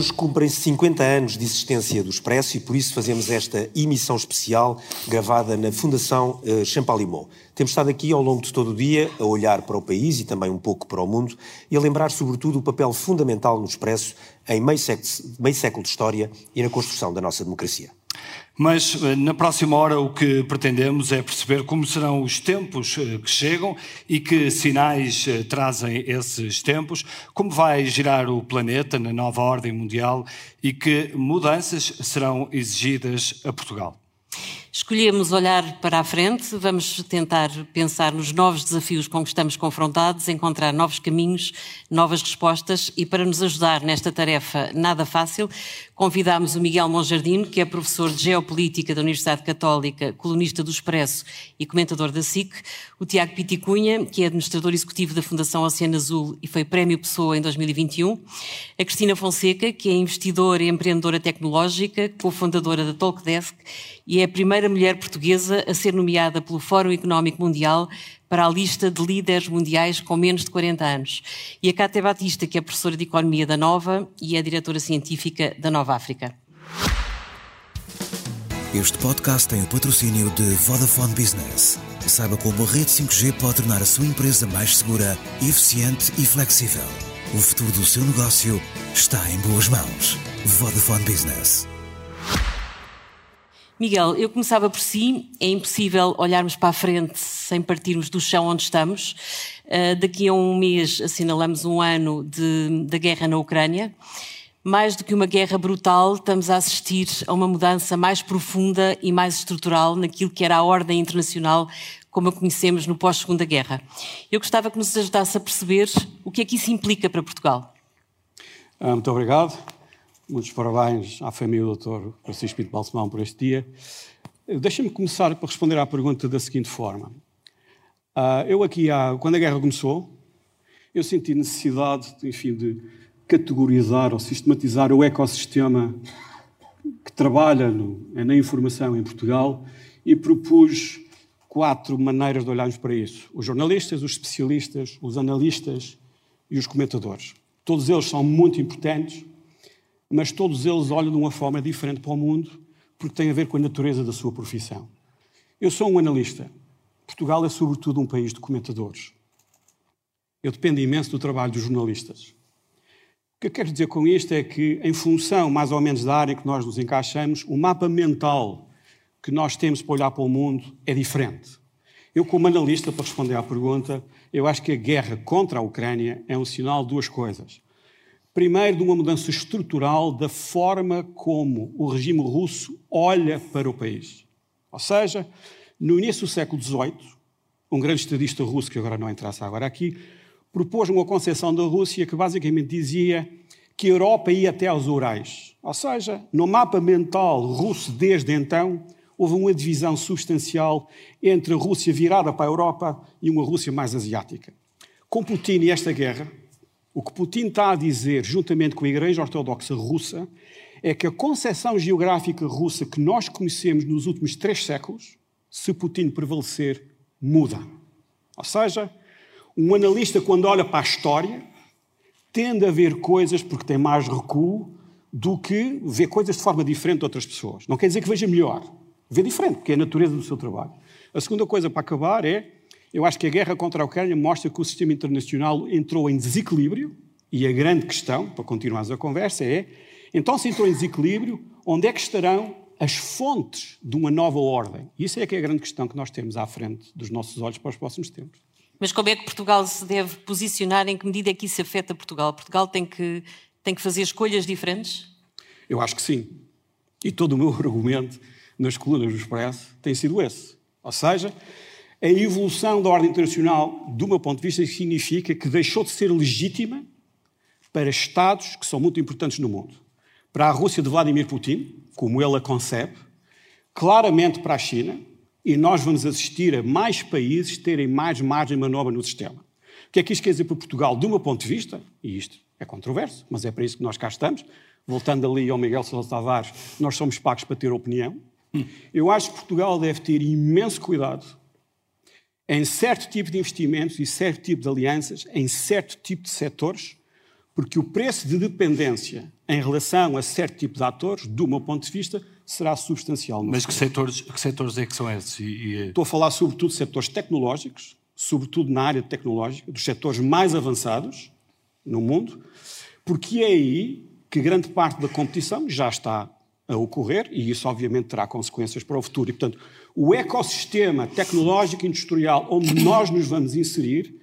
Hoje cumprem-se 50 anos de existência do Expresso e por isso fazemos esta emissão especial gravada na Fundação uh, Champalimau. Temos estado aqui ao longo de todo o dia a olhar para o país e também um pouco para o mundo e a lembrar sobretudo o papel fundamental no Expresso em meio século de história e na construção da nossa democracia. Mas eh, na próxima hora o que pretendemos é perceber como serão os tempos eh, que chegam e que sinais eh, trazem esses tempos, como vai girar o planeta na nova ordem mundial e que mudanças serão exigidas a Portugal. Escolhemos olhar para a frente, vamos tentar pensar nos novos desafios com que estamos confrontados, encontrar novos caminhos, novas respostas e para nos ajudar nesta tarefa nada fácil, convidámos o Miguel Monjardino, que é professor de Geopolítica da Universidade Católica, colunista do Expresso e comentador da SIC, o Tiago Piticunha, que é administrador executivo da Fundação Oceano Azul e foi Prémio Pessoa em 2021, a Cristina Fonseca, que é investidora e empreendedora tecnológica, cofundadora da Talkdesk e é a primeira mulher portuguesa a ser nomeada pelo Fórum Económico Mundial para a lista de líderes mundiais com menos de 40 anos. E a Cátia Batista, que é professora de Economia da Nova e é diretora científica da Nova África. Este podcast tem o patrocínio de Vodafone Business. Saiba como a rede 5G pode tornar a sua empresa mais segura, eficiente e flexível. O futuro do seu negócio está em boas mãos. Vodafone Business. Miguel, eu começava por si. É impossível olharmos para a frente sem partirmos do chão onde estamos. Uh, daqui a um mês assinalamos um ano de, da guerra na Ucrânia. Mais do que uma guerra brutal, estamos a assistir a uma mudança mais profunda e mais estrutural naquilo que era a ordem internacional como a conhecemos no pós-Segunda Guerra. Eu gostava que nos ajudasse a perceber o que é que isso implica para Portugal. Ah, muito obrigado. Muitos parabéns à família do Dr. Francisco Pinto Balsemão por este dia. Deixa-me começar para responder à pergunta da seguinte forma. Uh, eu aqui, quando a guerra começou, eu senti necessidade, enfim, de categorizar ou sistematizar o ecossistema que trabalha no, na informação em Portugal e propus quatro maneiras de olharmos para isso. Os jornalistas, os especialistas, os analistas e os comentadores. Todos eles são muito importantes mas todos eles olham de uma forma diferente para o mundo, porque tem a ver com a natureza da sua profissão. Eu sou um analista. Portugal é, sobretudo, um país de comentadores. Eu dependo imenso do trabalho dos jornalistas. O que eu quero dizer com isto é que, em função mais ou menos da área em que nós nos encaixamos, o mapa mental que nós temos para olhar para o mundo é diferente. Eu, como analista, para responder à pergunta, eu acho que a guerra contra a Ucrânia é um sinal de duas coisas. Primeiro, de uma mudança estrutural da forma como o regime russo olha para o país. Ou seja, no início do século XVIII, um grande estadista russo, que agora não entrasse agora aqui, propôs uma concepção da Rússia que basicamente dizia que a Europa ia até aos Urais. Ou seja, no mapa mental russo desde então, houve uma divisão substancial entre a Rússia virada para a Europa e uma Rússia mais asiática. Com Putin e esta guerra, o que Putin está a dizer, juntamente com a Igreja Ortodoxa Russa, é que a concepção geográfica russa que nós conhecemos nos últimos três séculos, se Putin prevalecer, muda. Ou seja, um analista, quando olha para a história, tende a ver coisas porque tem mais recuo do que ver coisas de forma diferente de outras pessoas. Não quer dizer que veja melhor, vê diferente, porque é a natureza do seu trabalho. A segunda coisa para acabar é eu acho que a guerra contra a Ucrânia mostra que o sistema internacional entrou em desequilíbrio e a grande questão, para continuarmos a conversa, é: então, se entrou em desequilíbrio, onde é que estarão as fontes de uma nova ordem? Isso é que é a grande questão que nós temos à frente dos nossos olhos para os próximos tempos. Mas como é que Portugal se deve posicionar? Em que medida é que isso afeta Portugal? Portugal tem que, tem que fazer escolhas diferentes? Eu acho que sim. E todo o meu argumento nas colunas do Expresso tem sido esse. Ou seja, a evolução da ordem internacional, do meu ponto de vista, significa que deixou de ser legítima para Estados que são muito importantes no mundo. Para a Rússia de Vladimir Putin, como ele a concebe, claramente para a China, e nós vamos assistir a mais países terem mais margem de manobra no sistema. O que é que isto quer dizer para Portugal? Do meu ponto de vista, e isto é controverso, mas é para isso que nós cá estamos, voltando ali ao Miguel Sousa Tavares, nós somos pagos para ter opinião. Eu acho que Portugal deve ter imenso cuidado em certo tipo de investimentos e certo tipo de alianças, em certo tipo de setores, porque o preço de dependência em relação a certo tipo de atores, do meu ponto de vista, será substancial. Mas que setores, que setores é que são esses? E, e... Estou a falar sobretudo de setores tecnológicos, sobretudo na área tecnológica, dos setores mais avançados no mundo, porque é aí que grande parte da competição já está a ocorrer e isso obviamente terá consequências para o futuro. E, portanto, o ecossistema tecnológico e industrial onde nós nos vamos inserir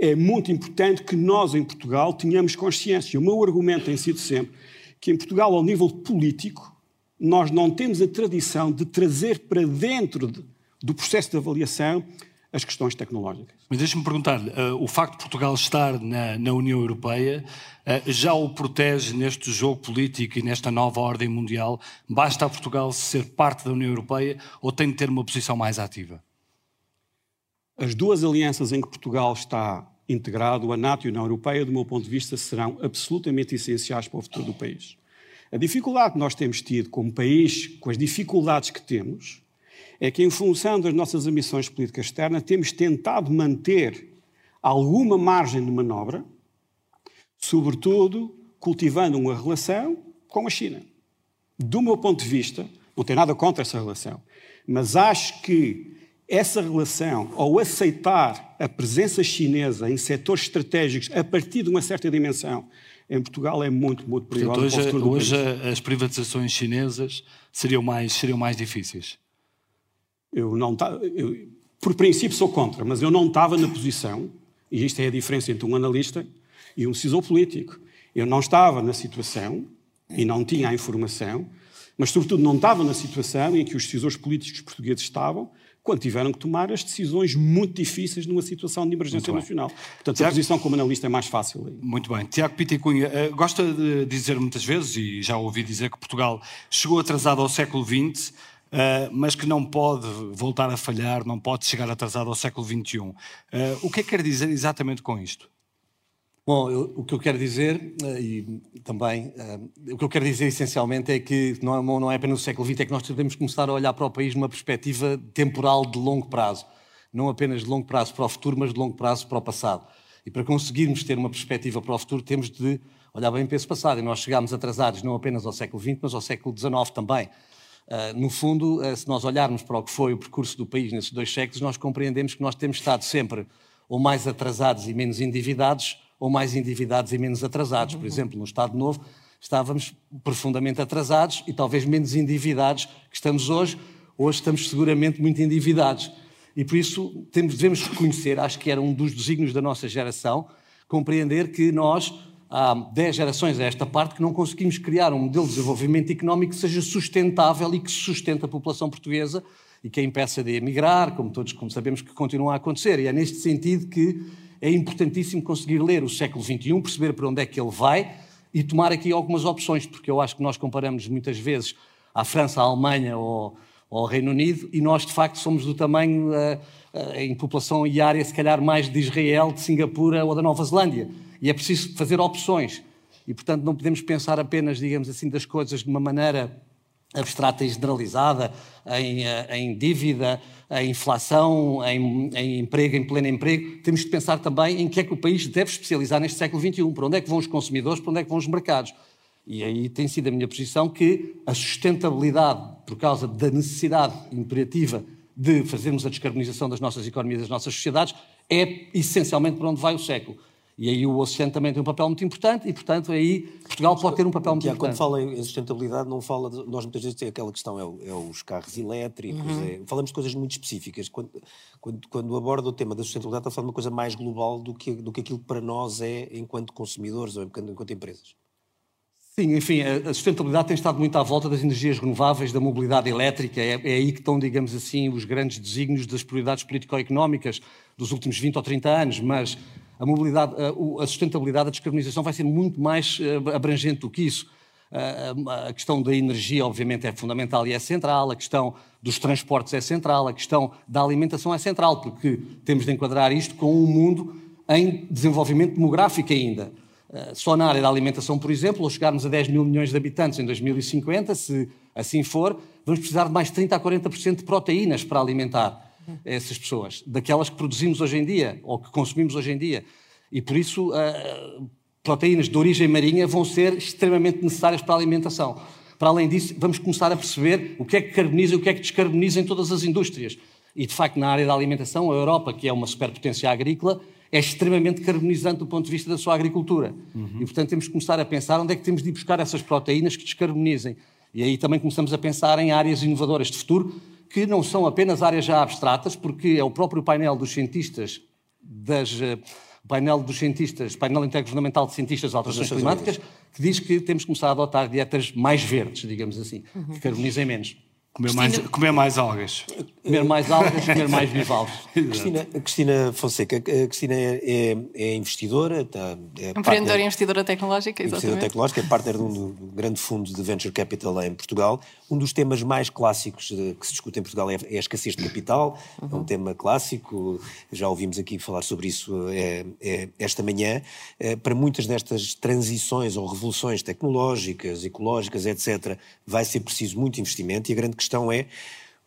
é muito importante que nós, em Portugal, tenhamos consciência. O meu argumento tem sido sempre que, em Portugal, ao nível político, nós não temos a tradição de trazer para dentro de, do processo de avaliação as questões tecnológicas. Mas deixe-me perguntar, uh, o facto de Portugal estar na, na União Europeia uh, já o protege neste jogo político e nesta nova ordem mundial? Basta a Portugal ser parte da União Europeia ou tem de ter uma posição mais ativa? As duas alianças em que Portugal está integrado, a NATO e a União Europeia, do meu ponto de vista, serão absolutamente essenciais para o futuro do país. A dificuldade que nós temos tido como país, com as dificuldades que temos, é que, em função das nossas ambições políticas externas, temos tentado manter alguma margem de manobra, sobretudo cultivando uma relação com a China. Do meu ponto de vista, não tenho nada contra essa relação, mas acho que essa relação, ou aceitar a presença chinesa em setores estratégicos a partir de uma certa dimensão, em Portugal é muito, muito perigosa. hoje, hoje as privatizações chinesas seriam mais, seriam mais difíceis? Eu não eu, por princípio sou contra, mas eu não estava na posição, e isto é a diferença entre um analista e um decisor político. Eu não estava na situação e não tinha a informação, mas sobretudo não estava na situação em que os decisores políticos portugueses estavam quando tiveram que tomar as decisões muito difíceis numa situação de emergência nacional. Portanto, Tiago, a posição como analista é mais fácil. Aí. Muito bem. Tiago Pita Cunha, uh, gosta de dizer muitas vezes, e já ouvi dizer que Portugal chegou atrasado ao século XX, mas que não pode voltar a falhar, não pode chegar atrasado ao século XXI. Uh, o que é que quer dizer exatamente com isto? Bom, eu, o que eu quero dizer, uh, e também, o que eu quero dizer essencialmente é que não é, não é apenas o século XX, é que nós devemos começar a olhar para o país numa perspectiva temporal de longo prazo. Não apenas de longo prazo para o futuro, mas de longo prazo para o passado. E para conseguirmos ter uma perspectiva para o futuro, temos de olhar bem para esse passado. E nós chegámos atrasados não apenas ao século XX, mas ao século XIX também. Uh, no fundo, uh, se nós olharmos para o que foi o percurso do país nesses dois séculos, nós compreendemos que nós temos estado sempre ou mais atrasados e menos endividados, ou mais endividados e menos atrasados. Por exemplo, no Estado Novo, estávamos profundamente atrasados e talvez menos endividados que estamos hoje. Hoje estamos seguramente muito endividados. E por isso temos, devemos reconhecer, acho que era um dos desígnios da nossa geração, compreender que nós há 10 gerações a esta parte que não conseguimos criar um modelo de desenvolvimento económico que seja sustentável e que sustente a população portuguesa e que a impeça de emigrar, como todos como sabemos que continua a acontecer. E é neste sentido que é importantíssimo conseguir ler o século XXI, perceber para onde é que ele vai e tomar aqui algumas opções, porque eu acho que nós comparamos muitas vezes à França, à Alemanha ou, ao Reino Unido e nós, de facto, somos do tamanho, uh, em população e área, se calhar mais de Israel, de Singapura ou da Nova Zelândia. E é preciso fazer opções. E, portanto, não podemos pensar apenas, digamos assim, das coisas de uma maneira abstrata e generalizada, em, eh, em dívida, em inflação, em, em, emprego, em pleno emprego. Temos de pensar também em que é que o país deve especializar neste século XXI, para onde é que vão os consumidores, para onde é que vão os mercados. E aí tem sido a minha posição que a sustentabilidade, por causa da necessidade imperativa de fazermos a descarbonização das nossas economias, das nossas sociedades, é essencialmente para onde vai o século. E aí o oceano também tem um papel muito importante e, portanto, aí Portugal pode ter um papel muito Tiago, importante. Quando fala em sustentabilidade, não fala. De, nós muitas vezes temos aquela questão, é, é os carros elétricos, uhum. é, falamos de coisas muito específicas. Quando, quando, quando aborda o tema da sustentabilidade, está a falar de uma coisa mais global do que, do que aquilo que para nós é enquanto consumidores ou enquanto, enquanto empresas. Sim, enfim, a sustentabilidade tem estado muito à volta das energias renováveis, da mobilidade elétrica. É, é aí que estão, digamos assim, os grandes desígnios das prioridades político-económicas dos últimos 20 ou 30 anos, mas a mobilidade, a, sustentabilidade, a descarbonização vai ser muito mais eh, abrangente do que isso. A questão da energia, obviamente, é fundamental e é central, a questão dos transportes é central, a questão da alimentação é central, porque temos de enquadrar isto com um mundo em desenvolvimento demográfico ainda. Eh, só na área da alimentação, por exemplo, ou chegarmos a 10 mil milhões de habitantes em 2050, se assim for, vamos precisar de mais 30% a 40% de proteínas para alimentar essas pessoas, daquelas que produzimos hoje em dia ou que consumimos hoje em dia. E por isso, uh, proteínas de origem marinha vão ser extremamente necessárias para a alimentação. Para além disso, vamos começar a perceber o que é que carboniza e o que é que descarboniza em todas as indústrias. E, de facto, na área da alimentação, a Europa, que é uma superpotência agrícola, é extremamente carbonizante do ponto de vista da sua agricultura. Uhum. E, portanto, temos que começar a pensar onde é que temos de ir buscar essas proteínas que descarbonizem. E aí também começamos a pensar em áreas inovadoras de futuro, que não são apenas áreas já abstratas, porque é o próprio painel dos cientistas das eh, painel dos cientistas, painel intergovernamental de cientistas de alterações climáticas, que diz que temos que começar a adotar dietas mais verdes, digamos assim, uhum. que carbonizem menos. Comer mais, comer mais algas. Comer mais algas, comer mais bivalves. Cristina, Cristina Fonseca, a Cristina é, é, é investidora. Está, é Empreendedora e investidora tecnológica, exatamente. Investidora tecnológica, é partner de um, grande fundo de venture capital em Portugal. Um dos temas mais clássicos que se discute em Portugal é, é a escassez de capital. Uhum. É um tema clássico, já ouvimos aqui falar sobre isso é, é, esta manhã. É, para muitas destas transições ou revoluções tecnológicas, ecológicas, etc., vai ser preciso muito investimento e a grande questão é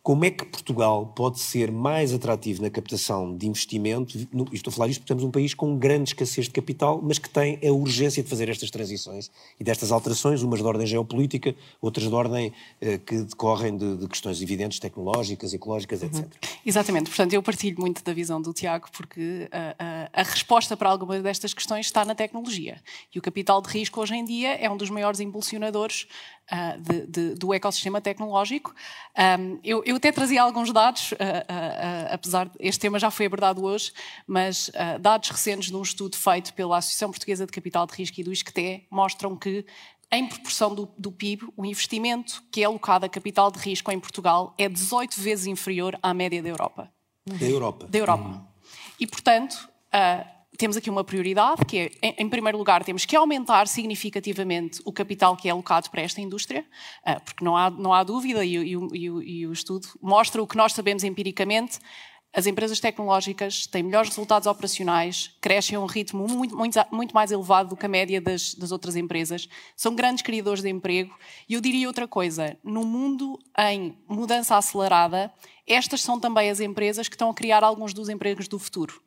como é que Portugal pode ser mais atrativo na captação de investimento? Estou a falar isto porque temos um país com grande escassez de capital, mas que tem a urgência de fazer estas transições e destas alterações, umas de ordem geopolítica, outras de ordem eh, que decorrem de, de, questões evidentes tecnológicas, ecológicas, etc. Uhum. Exatamente, portanto, eu partilho muito da visão do Tiago, porque a, a, a resposta para algumas destas questões está na tecnologia. E o capital de risco hoje em dia é um dos maiores impulsionadores uh, de, de, do ecossistema tecnológico. Um, eu, eu, até trazia alguns dados, uh, uh, apesar de este tema já foi abordado hoje, mas dados recentes de um estudo feito pela Associação Portuguesa de Capital de Risco e do ISCTE mostram que em proporção do, do, PIB, o investimento que é alocado a capital de risco em Portugal é 18 vezes inferior à média da Europa. Da Europa. Da Europa. Uhum. E, portanto, uh, temos aqui uma prioridade, que é, em, primeiro lugar, temos que aumentar significativamente o capital que é alocado para esta indústria, uh, porque não há, não há dúvida, e, e, e, e, o estudo mostra o que nós sabemos empiricamente, as empresas tecnológicas têm melhores resultados operacionais, crescem a um ritmo muito, muito, muito mais elevado do que a média das, das, outras empresas, são grandes criadores de emprego. E eu diria outra coisa: no mundo em mudança acelerada, estas são também as empresas que estão a criar alguns dos empregos do futuro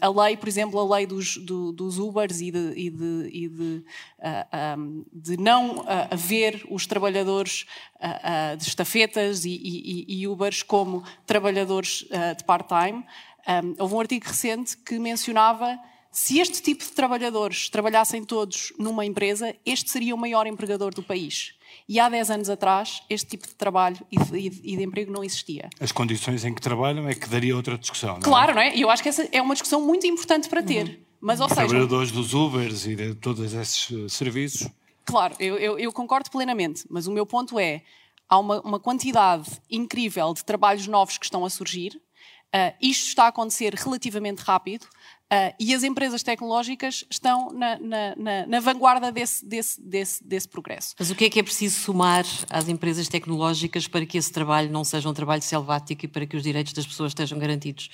a lei, por exemplo, a lei dos, do, dos Ubers e de, e de, e de, uh, um, de não uh, haver os trabalhadores uh, de estafetas e, e, e, Ubers como trabalhadores de part-time. Um, houve um artigo recente que mencionava se este tipo de trabalhadores trabalhassem todos numa empresa, este seria o maior empregador do país. E há 10 anos atrás, este tipo de trabalho e de, e de, emprego não existia. As condições em que trabalham é que daria outra discussão, não é? Claro, não é? E eu acho que essa é uma discussão muito importante para ter. Uhum. Mas, ou seja... Trabalhadores dos Ubers e de todos esses eh, serviços. Claro, eu, eu, eu concordo plenamente. Mas o meu ponto é, há uma, uma quantidade incrível de trabalhos novos que estão a surgir. Uh, isto está a acontecer relativamente rápido. Uh, e as empresas tecnológicas estão na, na, na, na vanguarda desse, desse, desse, desse, progresso. Mas o que é que é preciso somar às empresas tecnológicas para que esse trabalho não seja um trabalho selvático e para que os direitos das pessoas estejam garantidos?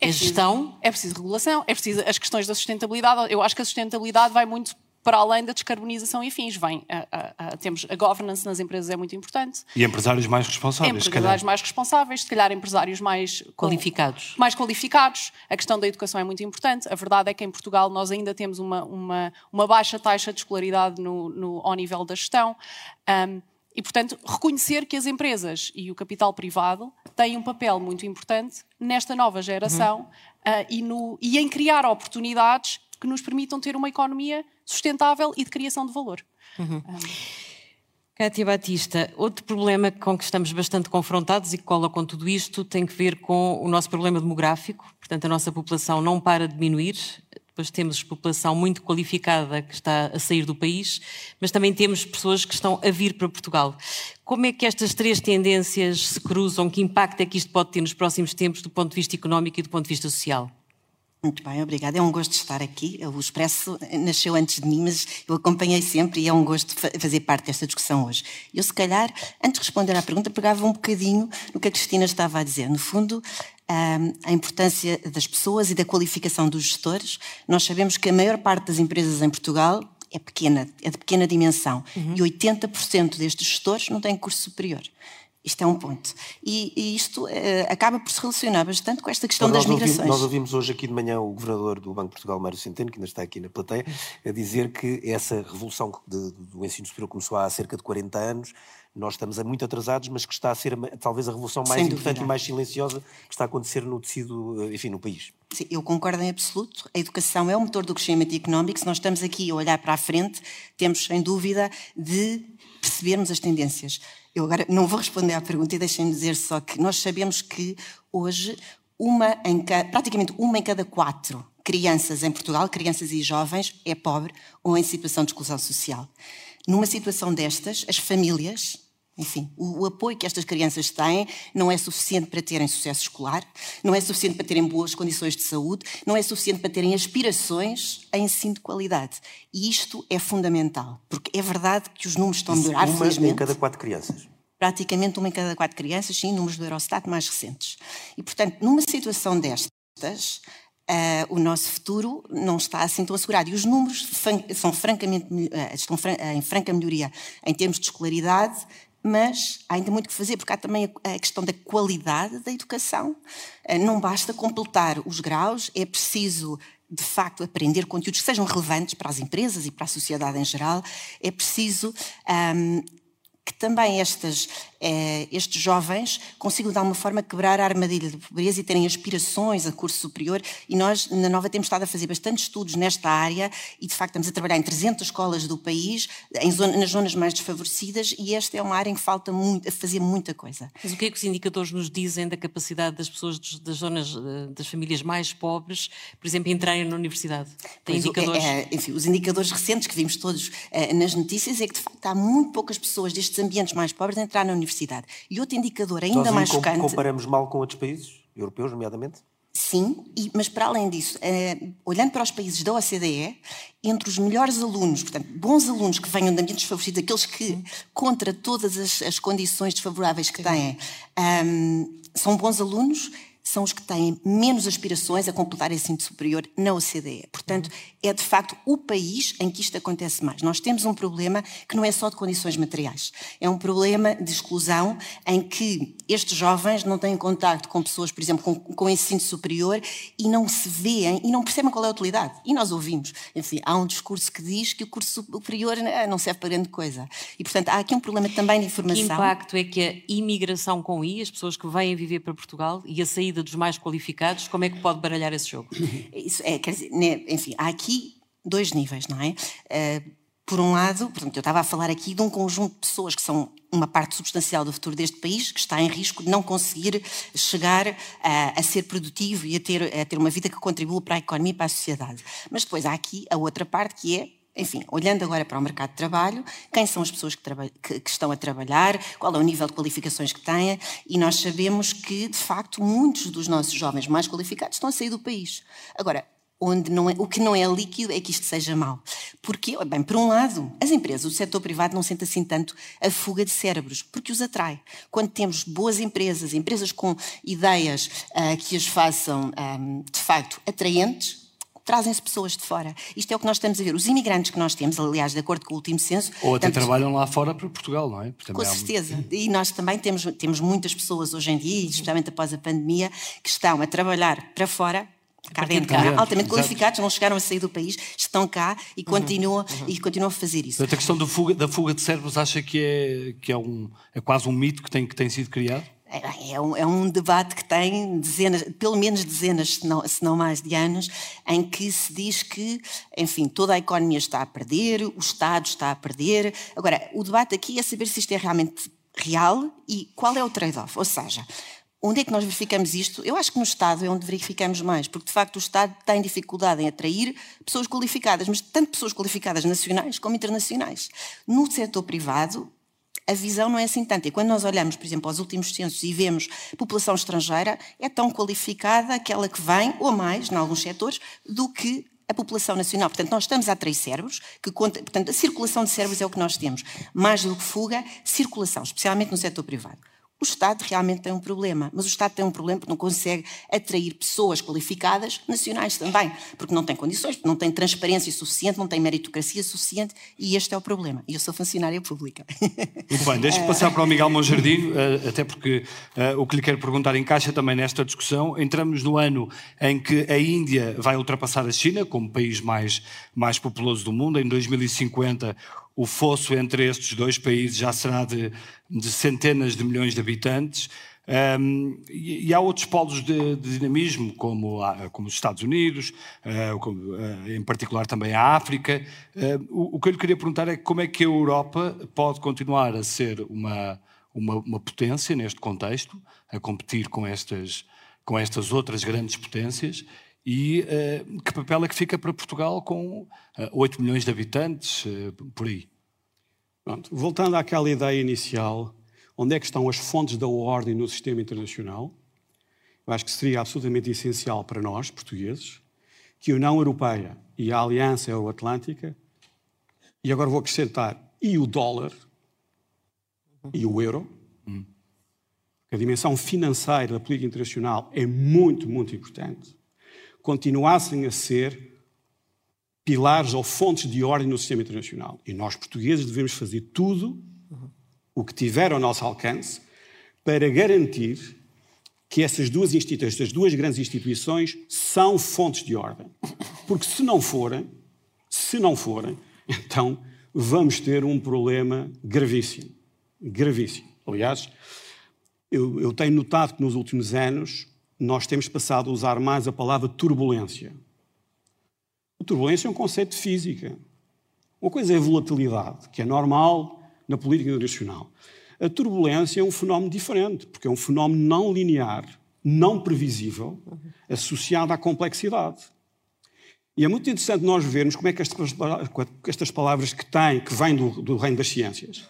É, é gestão? É preciso regulação, é preciso as questões da sustentabilidade. Eu acho que a sustentabilidade vai muito para além da descarbonização e fins. Vem, a, a, a, temos a governance nas empresas é muito importante. E empresários mais responsáveis. Empresários mais responsáveis, se calhar empresários mais qualificados. Com, mais qualificados. A questão da educação é muito importante. A verdade é que em Portugal nós ainda temos uma, uma, uma baixa taxa de escolaridade no, no, ao nível da gestão. Um, e, portanto, reconhecer que as empresas e o capital privado têm um papel muito importante nesta nova geração uhum. uh, e, no, e em criar oportunidades que nos permitam ter uma economia sustentável e de criação de valor. Uhum. Um... Cátia Batista, outro problema com que estamos bastante confrontados e que cola com tudo isto tem que ver com o nosso problema demográfico. Portanto, a nossa população não para de diminuir. Depois temos população muito qualificada que está a sair do país, mas também temos pessoas que estão a vir para Portugal. Como é que estas três tendências se cruzam? Que impacto é que isto pode ter nos próximos tempos do ponto de vista económico e do ponto de vista social? Muito bem, obrigada. É um gosto estar aqui. O Expresso nasceu antes de mim, mas eu acompanhei sempre e é um gosto fazer parte desta discussão hoje. Eu, se calhar, antes de responder à pergunta, pegava um bocadinho no que a Cristina estava a dizer. No fundo, a importância das pessoas e da qualificação dos gestores. Nós sabemos que a maior parte das empresas em Portugal é pequena, é de pequena dimensão. Uhum. E 80% destes gestores não têm curso superior. Isto é um ponto. e, e isto uh, acaba por se relacionar bastante com esta questão das migrações. Ouvimos, nós ouvimos hoje aqui de manhã o governador do Banco de Portugal, Mário Centeno, que ainda está aqui na plateia, a dizer que essa revolução de, do ensino superior começou há cerca de 40 anos nós estamos muito atrasados, mas que está a ser talvez a revolução mais importante e mais silenciosa que está a acontecer no tecido, eh, enfim, no país. Sim, eu concordo em absoluto. A educação é o motor do crescimento económico. Se nós estamos aqui a olhar para a frente, temos sem dúvida de percebermos as tendências. Eu agora não vou responder à pergunta e deixem-me dizer só que nós sabemos que hoje uma em praticamente uma em cada quatro crianças em Portugal, crianças e jovens, é pobre ou em situação de exclusão social. Numa situação destas, as famílias enfim, o, o, apoio que estas crianças têm não é suficiente para terem sucesso escolar, não é suficiente para terem boas condições de saúde, não é suficiente para terem aspirações a ensino de qualidade. E isto é fundamental, porque é verdade que os números estão a melhorar, uma felizmente. em cada quatro crianças. Praticamente uma em cada quatro crianças, sim, números do Eurostat mais recentes. E, portanto, numa situação destas, Uh, o nosso futuro não está assim tão assegurado. E os números são francamente, uh, estão em franca melhoria em termos de escolaridade, mas há ainda muito que fazer, porque há também a questão da qualidade da educação. Eh, não basta completar os graus, é preciso de facto aprender conteúdos que sejam relevantes para as empresas e para a sociedade em geral. É preciso um, que também estas, eh, estes jovens consigam de alguma forma quebrar a armadilha da pobreza e terem aspirações a curso superior. E nós, na Nova, temos estado a fazer bastante estudos nesta área e, de facto, estamos a trabalhar em 300 escolas do país, em zona, nas zonas mais desfavorecidas, e esta é uma área em que falta muito, a fazer muita coisa. Mas o que é que os indicadores nos dizem da capacidade das pessoas das zonas, eh, das famílias mais pobres, por exemplo, entrarem na universidade? Tem pois, indicadores? É, é, enfim, os indicadores recentes que vimos todos é, nas notícias é que, de facto, há muito poucas pessoas destes ambientes mais pobres a entrar na universidade. E outro indicador ainda Nós mais chocante... comparamos mal com outros países, europeus, nomeadamente? Sim, e, mas para além disso, eh, olhando para os países da OCDE, entre os melhores alunos, portanto, bons alunos que venham de ambientes desfavorecidos, aqueles que, contra todas as, as condições desfavoráveis que têm, um, ehm, são bons alunos, são os que têm menos aspirações a completar esse ensino superior na OCDE. Portanto, é de facto o país em que isto acontece mais. Nós temos um problema que não é só de condições materiais. É um problema de exclusão em que estes jovens não têm contato com pessoas, por exemplo, com, com ensino superior e não se veem e não percebem qual é a utilidade. E nós ouvimos. Enfim, há um discurso que diz que o curso superior eh, não serve para grande coisa. E, portanto, há aqui um problema também de informação. Que impacto é que a imigração com I, as pessoas que vêm viver para Portugal e a saída dos mais qualificados, como é que pode baralhar esse jogo? Isso é, quer dizer, né, enfim, há aqui dois níveis, não é? Uh, por um lado, portanto, eu estava a falar aqui de um conjunto de pessoas que são uma parte substancial do futuro deste país, que está em risco de não conseguir chegar a, a ser produtivo e a ter, a ter uma vida que contribua para a economia e para a sociedade. Mas depois há aqui a outra parte que é enfim, olhando agora para o mercado de trabalho, quem são as pessoas que, que, que, estão a trabalhar, qual é o nível de qualificações que têm, e nós sabemos que, de facto, muitos dos nossos jovens mais qualificados estão a sair do país. Agora, onde não é, o que não é líquido é que isto seja mau. Porque, bem, por um lado, as empresas, o setor privado não sente assim tanto a fuga de cérebros, porque os atrai. Quando temos boas empresas, empresas com ideias uh, que as façam, um, ah, de facto, atraentes, trazem-se pessoas de fora. Isto é o que nós estamos a ver. Os imigrantes que nós temos, aliás, de acordo com o último censo. Ou até tanto... trabalham lá fora para Portugal, não é? com certeza. E nós também temos, temos muitas pessoas hoje em dia, especialmente após a pandemia, que estão a trabalhar para fora cá dentro, cá, altamente qualificados, não chegaram a sair do país, estão cá e uhum. continuam, uhum. e continuam a fazer isso. a questão da fuga, da fuga de cérebros acha que é, que é, um, é quase um mito que tem, que tem sido criado? É, é um, é um, debate que tem dezenas, pelo menos dezenas, se não, se não, mais de anos, em que se diz que, enfim, toda a economia está a perder, o Estado está a perder. Agora, o debate aqui é saber se isto é realmente real e qual é o trade-off. Ou seja, onde é que nós verificamos isto? Eu acho que no Estado é onde verificamos mais, porque de facto o Estado tem dificuldade em atrair pessoas qualificadas, mas tanto pessoas qualificadas nacionais como internacionais. No setor privado, a visão não é assim tanta. E quando nós olhamos, por exemplo, aos últimos censos e vemos população estrangeira, é tão qualificada aquela que vem, ou mais, em alguns setores, do que a população nacional. Portanto, nós estamos a atrair cérebros, que conta, portanto, a circulação de cérebros é o que nós temos. Mais do que fuga, circulação, especialmente no setor privado. O Estado realmente tem um problema, mas o Estado tem um problema porque não consegue atrair pessoas qualificadas, nacionais também, porque não tem condições, não tem transparência suficiente, não tem meritocracia suficiente e este é o problema. E eu sou funcionária pública. Muito bem, deixe-me passar para o Miguel Monjardim, eh, até porque uh, o que lhe quero perguntar encaixa também nesta discussão. Entramos no ano em que a Índia vai ultrapassar a China como país mais, mais populoso do mundo. Em 2050, o fosso entre estes dois países já será de, de centenas de milhões de habitantes. Um, e, e, há outros polos de, de dinamismo, como, como, os Estados Unidos, uh, como, uh, em particular também a África. Uh, o, o, que eu lhe queria perguntar é como é que a Europa pode continuar a ser uma, uma, uma potência neste contexto, a competir com estas, com estas outras grandes potências, e uh, que papel é que fica para Portugal com uh, eh, 8 milhões de habitantes, uh, por aí? Pronto, voltando àquela ideia inicial, onde é que estão as fontes da ordem no sistema internacional? Eu acho que seria absolutamente essencial para nós, portugueses, que a União Europeia e a Aliança Euroatlântica, e agora vou acrescentar, e o dólar, e o euro, hum. a dimensão financeira da política internacional é muito, muito importante continuassem a ser pilares ou fontes de ordem no sistema internacional. E nós, portugueses, devemos fazer tudo o que tiver ao nosso alcance para garantir que essas duas estas duas grandes instituições, são fontes de ordem. Porque se não forem, se não forem, então vamos ter um problema gravíssimo. Gravíssimo. Aliás, eu, eu tenho notado que nos últimos anos nós temos passado a usar mais a palavra turbulência. A turbulência é um conceito de física. Uma coisa é a volatilidade, que é normal na política internacional. A turbulência é um fenómeno diferente, porque é um fenómeno não linear, não previsível, associado à complexidade. E é muito interessante nós vermos como é que estas palavras que têm, que vêm do, do reino das ciências,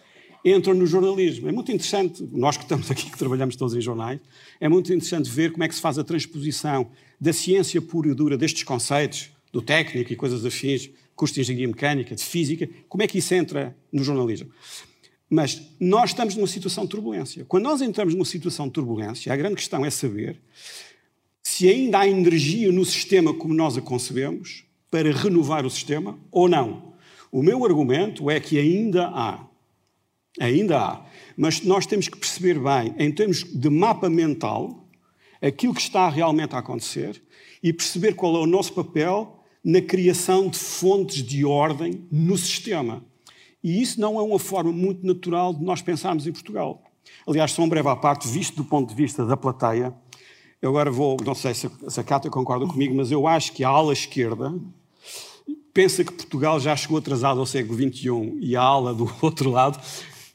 entram no jornalismo. É muito interessante, nós que estamos aqui, que trabalhamos todos em jornais, é muito interessante ver como é que se faz a transposição da ciência pura e dura destes conceitos, do técnico e coisas afins, curso de engenharia mecânica, de física, como é que isso entra no jornalismo. Mas nós estamos numa situação de turbulência. Quando nós entramos numa situação de turbulência, a grande questão é saber se ainda há energia no sistema como nós a concebemos para renovar o sistema ou não. O meu argumento é que ainda há. Ainda há. Mas nós temos que perceber bem, em termos de mapa mental, aquilo que está realmente a acontecer e perceber qual é o nosso papel na criação de fontes de ordem no sistema. E isso não é uma forma muito natural de nós pensarmos em Portugal. Aliás, só um breve à parte, visto do ponto de vista da plateia, eu agora vou, não sei se a Cátia concorda comigo, mas eu acho que a ala esquerda pensa que Portugal já chegou atrasado ao século XXI e a ala do outro lado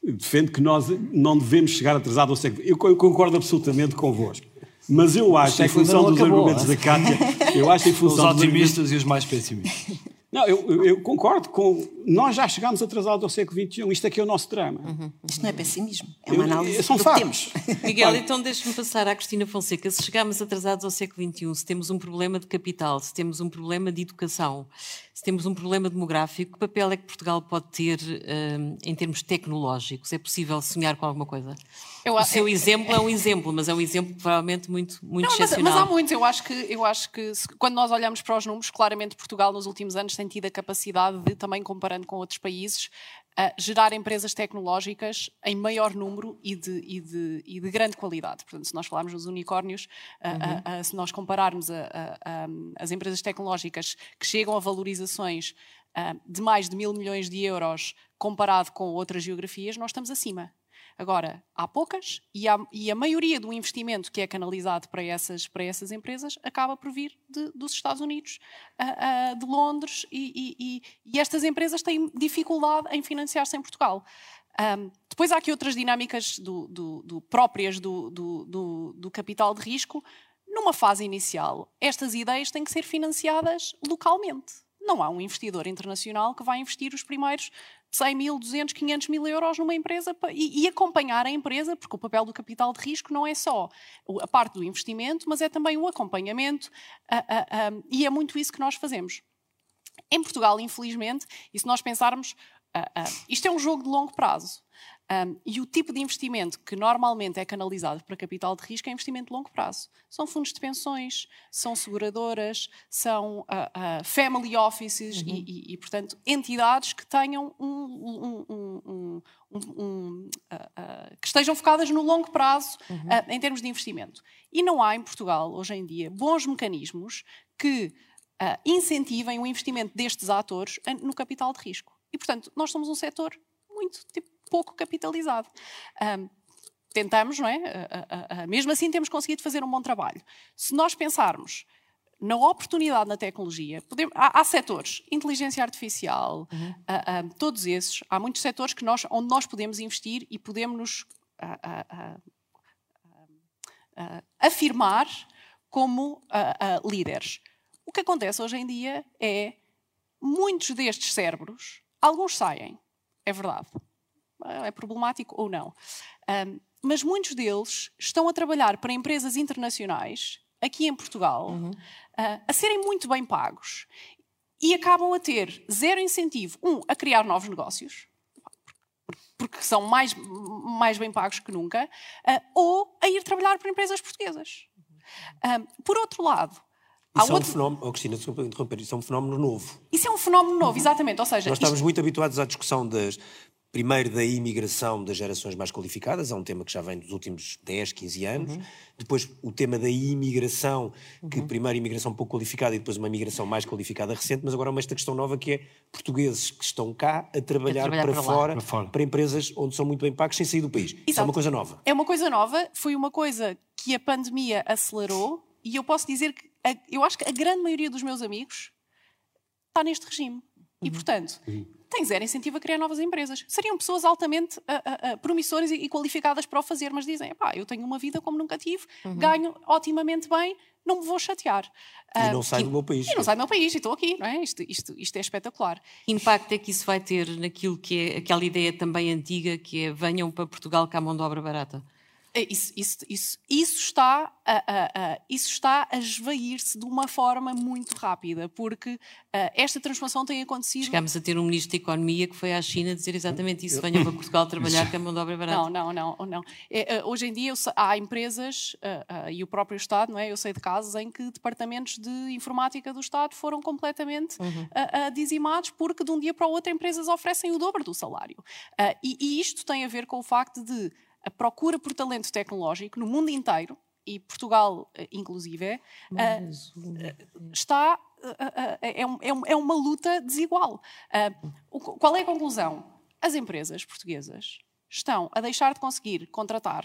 defende que nós não devemos chegar atrasado ao século. Eu concordo absolutamente convosco. Mas eu acho, em função dos acabou, argumentos da Cátia, eu acho em função os otimistas e os mais pessimistas. Não, eu, eu, concordo com. Nós já chegámos atrasados ao século XXI. Isto aqui é o nosso drama. Uhum. Isto não é pessimismo, é uma análise eu, são do fatos. que temos. Miguel, então deixe-me passar à Cristina Fonseca. Se chegámos atrasados ao século XXI, se temos um problema de capital, se temos um problema de educação, se temos um problema demográfico, que papel é que Portugal pode ter um, em termos tecnológicos? É possível sonhar com alguma coisa? Eu, o seu é, exemplo é um exemplo, mas é um exemplo provavelmente muito, muito não, excepcional. Mas, mas, há muitos. Eu acho que, eu acho que se, quando nós olhamos para os números, claramente Portugal nos últimos anos tem tido a capacidade de, também comparando com outros países, uh, gerar empresas tecnológicas em maior número e de, e de, e de grande qualidade. Portanto, se nós falarmos dos unicórnios, uh, uhum. uh, se nós compararmos as empresas tecnológicas que chegam a valorizações de mais de mil milhões de euros comparado com outras geografias, nós estamos acima. Agora, há poucas e, há, e, a maioria do investimento que é canalizado para essas, para essas empresas acaba por vir de, dos Estados Unidos, uh, uh, de Londres, e, e, e, estas empresas têm dificuldade em financiar-se em Portugal. Um, depois há aqui outras dinâmicas do, do, do próprias do, do capital de risco. Numa fase inicial, estas ideias têm que ser financiadas localmente. Não há um investidor internacional que vai investir os primeiros 100 mil, 200, 500 mil euros numa empresa e, e, acompanhar a empresa, porque o papel do capital de risco não é só a parte do investimento, mas é também o acompanhamento a, a, a, e é muito isso que nós fazemos. Em Portugal, infelizmente, e se nós pensarmos, isto é um jogo de longo prazo. Um, e o tipo de investimento que normalmente é canalizado para capital de risco é investimento de longo prazo. São fundos de pensões, são seguradoras, são uh, uh, family offices uhum. e, e, e, portanto, entidades que tenham um, um, um uh, que estejam focadas no longo prazo uhum. em termos de investimento. E não há em Portugal, hoje em dia, bons mecanismos que incentivem o investimento destes atores no capital de risco. E, portanto, nós somos um setor muito tipo, pouco capitalizado. Um, tentamos, não é? Uh, uh, uh, mesmo assim, temos conseguido fazer um bom trabalho. Se nós pensarmos na oportunidade na tecnologia, podemos, há, há, setores, inteligência artificial, uhum. todos esses, há muitos setores que nós, onde nós podemos investir e podemos nos afirmar como líderes. O que acontece hoje em dia é muitos destes cérebros, alguns saem, é verdade, é problemático ou não. Um, mas muitos deles estão a trabalhar para empresas internacionais, aqui em Portugal, uhum. uh, a serem muito bem pagos e acabam a ter zero incentivo, um, a criar novos negócios, porque são mais, mais bem pagos que nunca, uh, ou a ir trabalhar para empresas portuguesas. Um, por outro lado, isso é um fenómeno, oh, Cristina, desculpa interromper, isso é um fenómeno novo. Isso é um fenómeno novo, exatamente. Ou seja, Nós estamos isto... muito habituados à discussão das, Primeiro, da imigração das gerações mais qualificadas, é um tema que já vem dos últimos 10, 15 anos. Uhum. Depois, o tema da imigração, que uhum. primeiro imigração pouco qualificada e depois uma imigração mais qualificada recente, mas agora há uma esta questão nova que é portugueses que estão cá a trabalhar, a trabalhar para, para, fora, para, fora, para empresas onde são muito bem pagos sem sair do país. Exato. Isso é uma coisa nova. É uma coisa nova, foi uma coisa que a pandemia acelerou e eu posso dizer que a, eu acho que a grande maioria dos meus amigos está neste regime. Uhum. E, portanto, uhum tem zero incentivo a criar novas empresas. Seriam pessoas altamente uh, uh, promissoras e, e, qualificadas para o fazer, mas dizem, pá, eu tenho uma vida como nunca tive, uhum. ganho otimamente bem, não me vou chatear. E não sai do meu país. E não sai do meu país, e estou aqui, não é? Isto, isto, isto é espetacular. Que impacto é que isso vai ter naquilo que é aquela ideia também antiga, que é venham para Portugal com a mão de obra barata? É, isso, isso, isso, isso, está a, a, a isso está a esvair-se de uma forma muito rápida, porque uh, esta transformação tem acontecido. Chegámos a ter um ministro de Economia que foi à China dizer exatamente isso: venham para Portugal trabalhar com a mão de obra barata. Não, não, não. não. É, uh, hoje em dia há empresas, uh, e o próprio Estado, não é? eu sei de casos em que departamentos de informática do Estado foram completamente uhum. dizimados porque de um dia para o outro empresas oferecem o dobro do salário. E, e isto tem a ver com o facto de a procura por talento tecnológico no mundo inteiro, e Portugal, eh, inclusive, é, está. É, é, uma luta desigual. Qual é a conclusão? As empresas portuguesas estão a deixar de conseguir contratar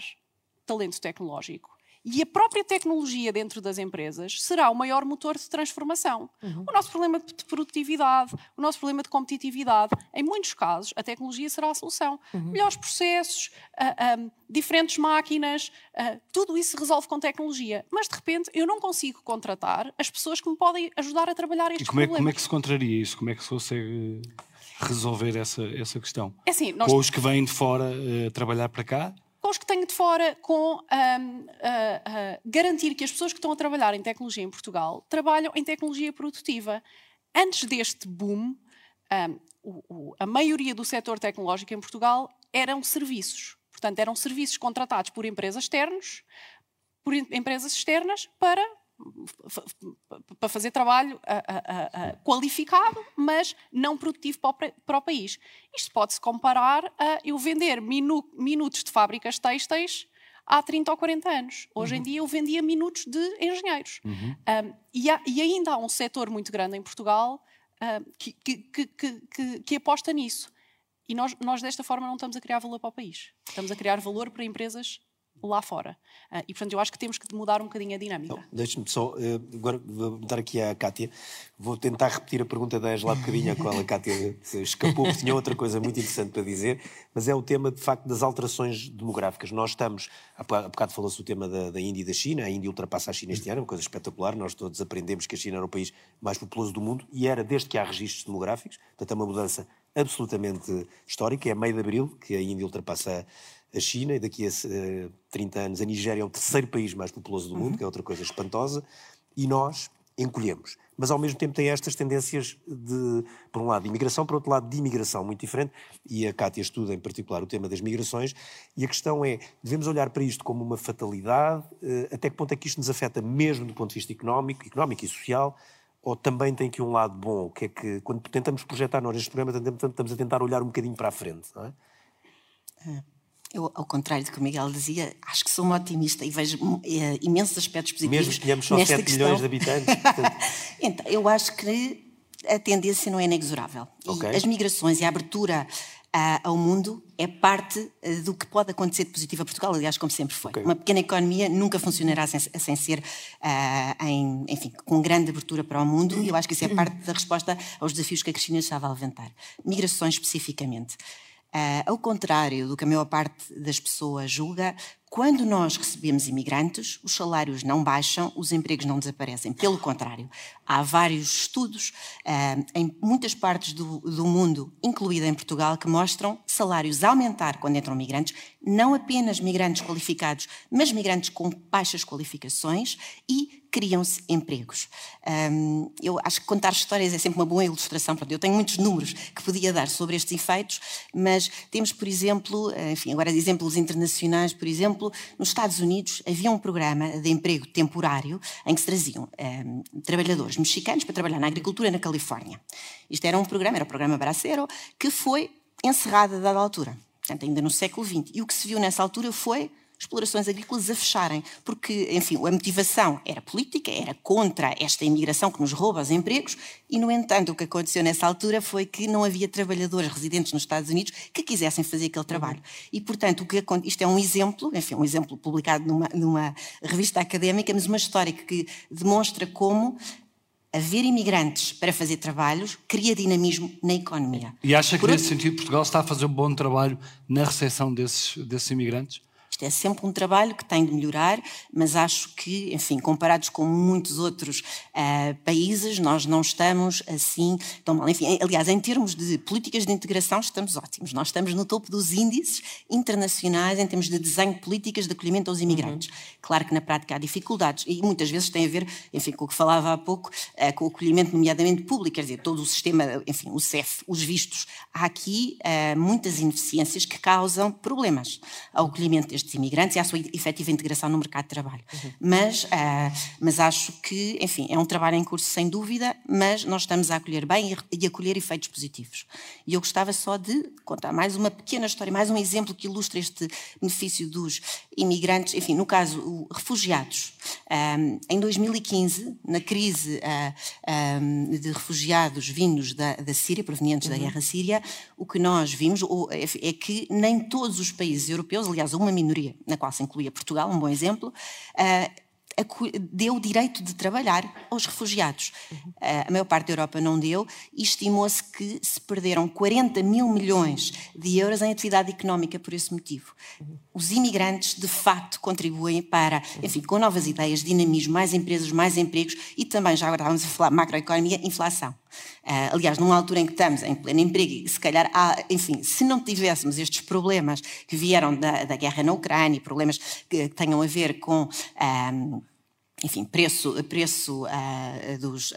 talento tecnológico e a própria tecnologia dentro das empresas será o maior motor de transformação. Uhum. O nosso problema de produtividade, o nosso problema de competitividade, em muitos casos, a tecnologia será a solução. Uhum. Melhores processos, uh, um, diferentes máquinas, uh, tudo isso se resolve com tecnologia. Mas, de repente, eu não consigo contratar as pessoas que me podem ajudar a trabalhar estes e como problemas. É, como é que se contraria isso? Como é que se consegue resolver essa, essa questão? É assim, nós... Com os que vêm de fora uh, trabalhar para cá? Com os que tenho de fora, com um, uh, uh, garantir que as pessoas que estão a trabalhar em tecnologia em Portugal trabalham em tecnologia produtiva. Antes deste boom, um, o, o, a maioria do setor tecnológico em Portugal eram serviços. Portanto, eram serviços contratados por empresas externas, por empresas externas para para fazer trabalho uh, uh, uh, qualificado, mas não produtivo para o, para o país. Isto pode-se comparar a eu vender minu, minutos de fábricas têxteis há 30 ou 40 anos. Hoje uhum. em dia eu vendia minutos de engenheiros. Uhum. Um, e, há, e, ainda há um setor muito grande em Portugal que, que, que, que, aposta nisso. E nós, nós, desta forma, não estamos a criar valor para o país. Estamos a criar valor para empresas lá fora. Uh, e, portanto, eu acho que temos que mudar um bocadinho a dinâmica. Então, Deixe-me só, uh, agora vou dar aqui à Cátia, vou tentar repetir a pergunta da Angela há bocadinho, a qual a Cátia escapou, porque tinha outra coisa muito interessante para dizer, mas é o tema, de facto, das alterações demográficas. Nós estamos, há bocado falou-se do tema da, da, Índia e da China, a Índia ultrapassa a China este ano, uma coisa espetacular, nós todos aprendemos que a China era o país mais populoso do mundo, e era desde que há registros demográficos, portanto é uma mudança absolutamente histórica, é a meio de abril que a Índia ultrapassa a a China e daqui a uh, 30 anos a Nigéria é o terceiro país mais populoso do mundo, uhum. que é outra coisa espantosa, e nós encolhemos. Mas ao mesmo tempo tem estas tendências de, por um lado, de imigração, por outro lado, de imigração muito diferente, e a Cátia estuda em particular o tema das migrações, e a questão é, devemos olhar para isto como uma fatalidade, eh, até que ponto é que isto nos afeta mesmo do ponto de vista económico, económico e social, ou também tem aqui um lado bom, o que é que, quando tentamos projetar nós este programa, estamos a tentar olhar um bocadinho para a frente, não é? é. Eu, ao contrário do que o Miguel dizia, acho que sou uma otimista e vejo é, imensos aspectos positivos. Mesmo que tenhamos só 7 questão. milhões de habitantes. então, eu acho que a tendência não é inexorável. Okay. as migrações e a abertura ao mundo é parte uh, do que pode acontecer de positivo a Portugal, aliás, como sempre foi. Okay. Uma pequena economia nunca funcionará sem, sem ser, uh, em, enfim, com grande abertura para o mundo, e eu acho que isso é parte da resposta aos desafios que a Cristina estava a levantar. Migrações, especificamente. Uh, ao contrário do que a maior parte das pessoas julga, quando nós recebemos imigrantes, os salários não baixam, os empregos não desaparecem. Pelo contrário, há vários estudos uh, em muitas partes do, do, mundo, incluída em Portugal, que mostram salários aumentar quando entram migrantes, não apenas migrantes qualificados, mas migrantes com baixas qualificações e criam-se empregos. Um, eu acho que contar histórias é sempre uma boa ilustração. Pronto, eu tenho muitos números que podia dar sobre estes efeitos, mas temos, por exemplo, enfim, agora exemplos internacionais, por exemplo, nos Estados Unidos havia um programa de emprego temporário em que se traziam um, trabalhadores mexicanos para trabalhar na agricultura na Califórnia. Isto era um programa, era o programa Bracero, que foi encerrado a dada altura, portanto, ainda no século XX. E o que se viu nessa altura foi explorações agrícolas a fecharem, porque, enfim, a motivação era política, era contra esta imigração que nos rouba os empregos, e, no entanto, o que aconteceu nessa altura foi que não havia trabalhadores residentes nos Estados Unidos que quisessem fazer aquele trabalho. E, portanto, o que isto é um exemplo, enfim, um exemplo publicado numa, numa revista académica, mas uma história que demonstra como haver imigrantes para fazer trabalhos cria dinamismo na economia. E acha que, Por nesse outro... sentido, Portugal está a fazer um bom trabalho na recepção desses, desses imigrantes? Isto é sempre um trabalho que tem de melhorar, mas acho que, enfim, comparados com muitos outros uh, países, nós não estamos assim tão mal. Enfim, aliás, em termos de políticas de integração, estamos ótimos. Nós estamos no topo dos índices internacionais em termos de desenho de políticas de acolhimento aos imigrantes. Uhum. Claro que na prática há dificuldades e muitas vezes tem a ver, enfim, com o que falava há pouco, uh, com o acolhimento nomeadamente público, quer dizer, todo o sistema, enfim, o CEF, os vistos. Há aqui uh, muitas ineficiências que causam problemas ao acolhimento destes destes imigrantes e à sua efetiva integração no mercado de trabalho. Uhum. Mas, uh, mas acho que, enfim, é um trabalho em curso sem dúvida, mas nós estamos a acolher bem e, a colher efeitos positivos. E eu gostava só de contar mais uma pequena história, mais um exemplo que ilustra este benefício dos imigrantes, enfim, no caso, refugiados. Um, em 2015, na crise uh, ah, um, de refugiados vindos da, da Síria, provenientes uhum. da guerra síria, o que nós vimos é que nem todos os países europeus, aliás, uma minoria maioria, na qual se incluía Portugal, um bom exemplo, uh, deu o direito de trabalhar aos refugiados. Uhum. A maior parte da Europa não deu e estimou-se que se perderam 40 mil milhões de euros em atividade económica por esse motivo. Os imigrantes, de facto, contribuem para, enfim, com novas ideias, dinamismo, mais empresas, mais empregos e também, já agora estávamos a falar macroeconomia, inflação. Uh, aliás, numa altura em que estamos em pleno emprego, se calhar, há, enfim, se não tivéssemos estes problemas que vieram da, da guerra na Ucrânia, problemas que tenham a ver com. Um, enfim, preço, preço uh, dos, uh,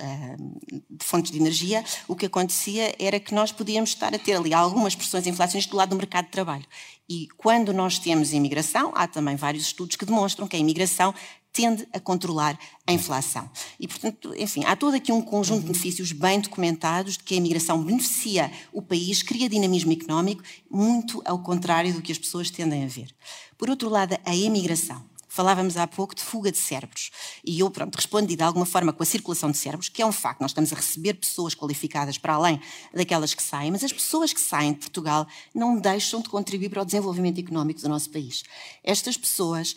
de fontes de energia, o que acontecia era que nós podíamos estar a ter ali algumas pressões inflacionistas do lado do mercado de trabalho. E quando nós temos imigração, há também vários estudos que demonstram que a imigração tende a controlar a inflação. E, portanto, enfim, há todo aqui um conjunto de benefícios bem documentados de que a imigração beneficia o país, cria dinamismo económico, muito ao contrário do que as pessoas tendem a ver. Por outro lado, a emigração. Falávamos há pouco de fuga de cérebros. E eu, pronto, respondi de alguma forma com a circulação de cérebros, que é um facto. Nós estamos a receber pessoas qualificadas para além daquelas que saem, mas as pessoas que saem de Portugal não deixam de contribuir para o desenvolvimento económico do nosso país. Estas pessoas,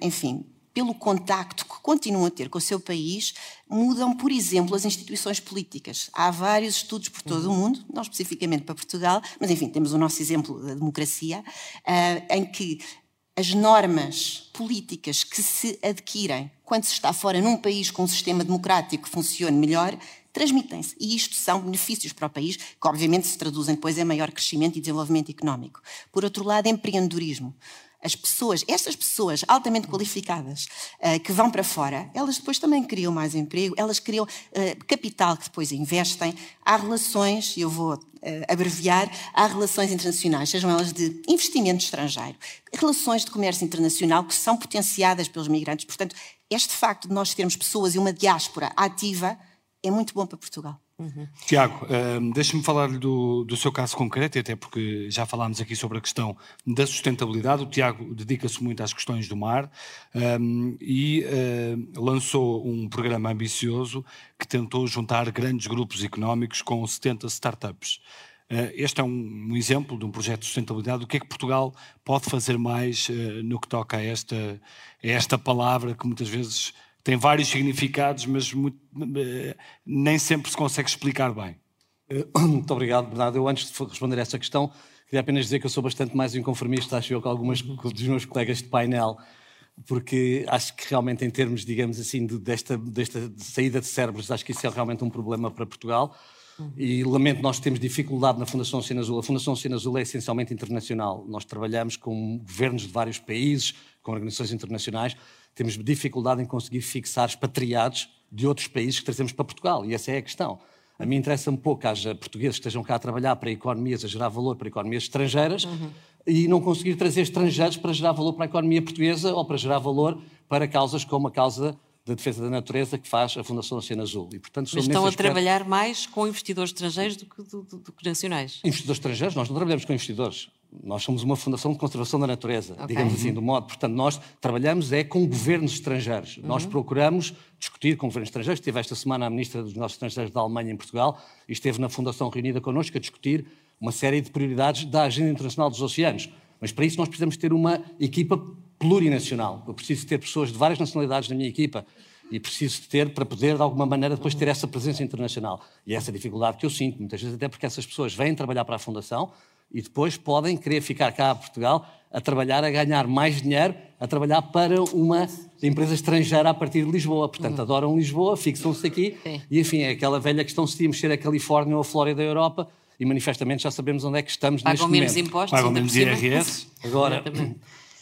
enfim, pelo contacto que continuam a ter com o seu país, mudam, por exemplo, as instituições políticas. Há vários estudos por todo o mundo, não especificamente para Portugal, mas enfim, temos o nosso exemplo da democracia, uh, em que as normas políticas que se adquirem quando se está fora num país com um sistema democrático que funcione melhor, transmitem-se. E isto são benefícios para o país, que obviamente se traduzem depois em maior crescimento e desenvolvimento económico. Por outro lado, empreendedorismo. As pessoas, essas pessoas altamente qualificadas uh, que vão para fora, elas depois também criam mais emprego, elas criam uh, capital que depois investem. Há relações, eu vou uh, abreviar, há relações internacionais, sejam elas de investimento estrangeiro, relações de comércio internacional que são potenciadas pelos migrantes. Portanto, este facto de nós termos pessoas e uma diáspora ativa é muito bom para Portugal. Uhum. Tiago, um, deixe-me falar do, do seu caso concreto, até porque já falámos aqui sobre a questão da sustentabilidade. O Tiago dedica-se muito às questões do mar um, e uh, lançou um programa ambicioso que tentou juntar grandes grupos económicos com 70 startups. Uh, este é um, exemplo de um projeto de sustentabilidade. O que é que Portugal pode fazer mais uh, no que toca a esta, a esta palavra que muitas vezes tem vários significados, mas muito, eh, nem sempre se consegue explicar bem. Eh, muito obrigado, Bernardo. Eu, antes de responder a essa questão, queria apenas dizer que eu sou bastante mais inconformista, acho eu, com algumas dos meus colegas de painel, porque acho que realmente, em termos, digamos assim, de, desta, desta saída de cérebros, acho que isso é realmente um problema para Portugal. E lamento, nós temos dificuldade na Fundação Oceano Azul. A Fundação Oceano Azul é essencialmente internacional. Nós trabalhamos com governos de vários países, com organizações internacionais, temos dificuldade em conseguir fixar expatriados de outros países que trazemos para Portugal. E essa é a questão. A mim interessa-me pouco que haja portugueses que estejam cá a trabalhar para economias, a gerar valor para economias estrangeiras uhum. e não conseguir trazer estrangeiros para gerar valor para a economia portuguesa ou para gerar valor para causas como a causa da defesa da natureza que faz a Fundação Oceano Azul. E, portanto, Mas estão a trabalhar mais com investidores estrangeiros do que, do, do, do que nacionais? Investidores estrangeiros? Nós não trabalhamos com investidores. Nós somos uma fundação de conservação da natureza, okay. digamos assim, do modo. Portanto, nós trabalhamos é com governos estrangeiros. Uhum. Nós procuramos discutir com governos estrangeiros. Estive esta semana a Ministra dos Negócios Estrangeiros da Alemanha em Portugal e esteve na Fundação reunida connosco a discutir uma série de prioridades da Agenda Internacional dos Oceanos. Mas para isso nós precisamos ter uma equipa plurinacional. Eu preciso ter pessoas de várias nacionalidades na minha equipa e preciso ter para poder, de alguma maneira, depois ter essa presença internacional. E é essa dificuldade que eu sinto, muitas vezes até porque essas pessoas vêm trabalhar para a Fundação, e depois podem querer ficar cá a Portugal a trabalhar, a ganhar mais dinheiro, a trabalhar para uma empresa estrangeira a partir de Lisboa. Portanto, uhum. adoram Lisboa, fixam-se aqui Sim. e, enfim, é aquela velha questão se íamos ser a Califórnia ou a Flórida da Europa e manifestamente já sabemos onde é que estamos Pagam neste menos momento. impostos, Pagam menos IRS. Agora,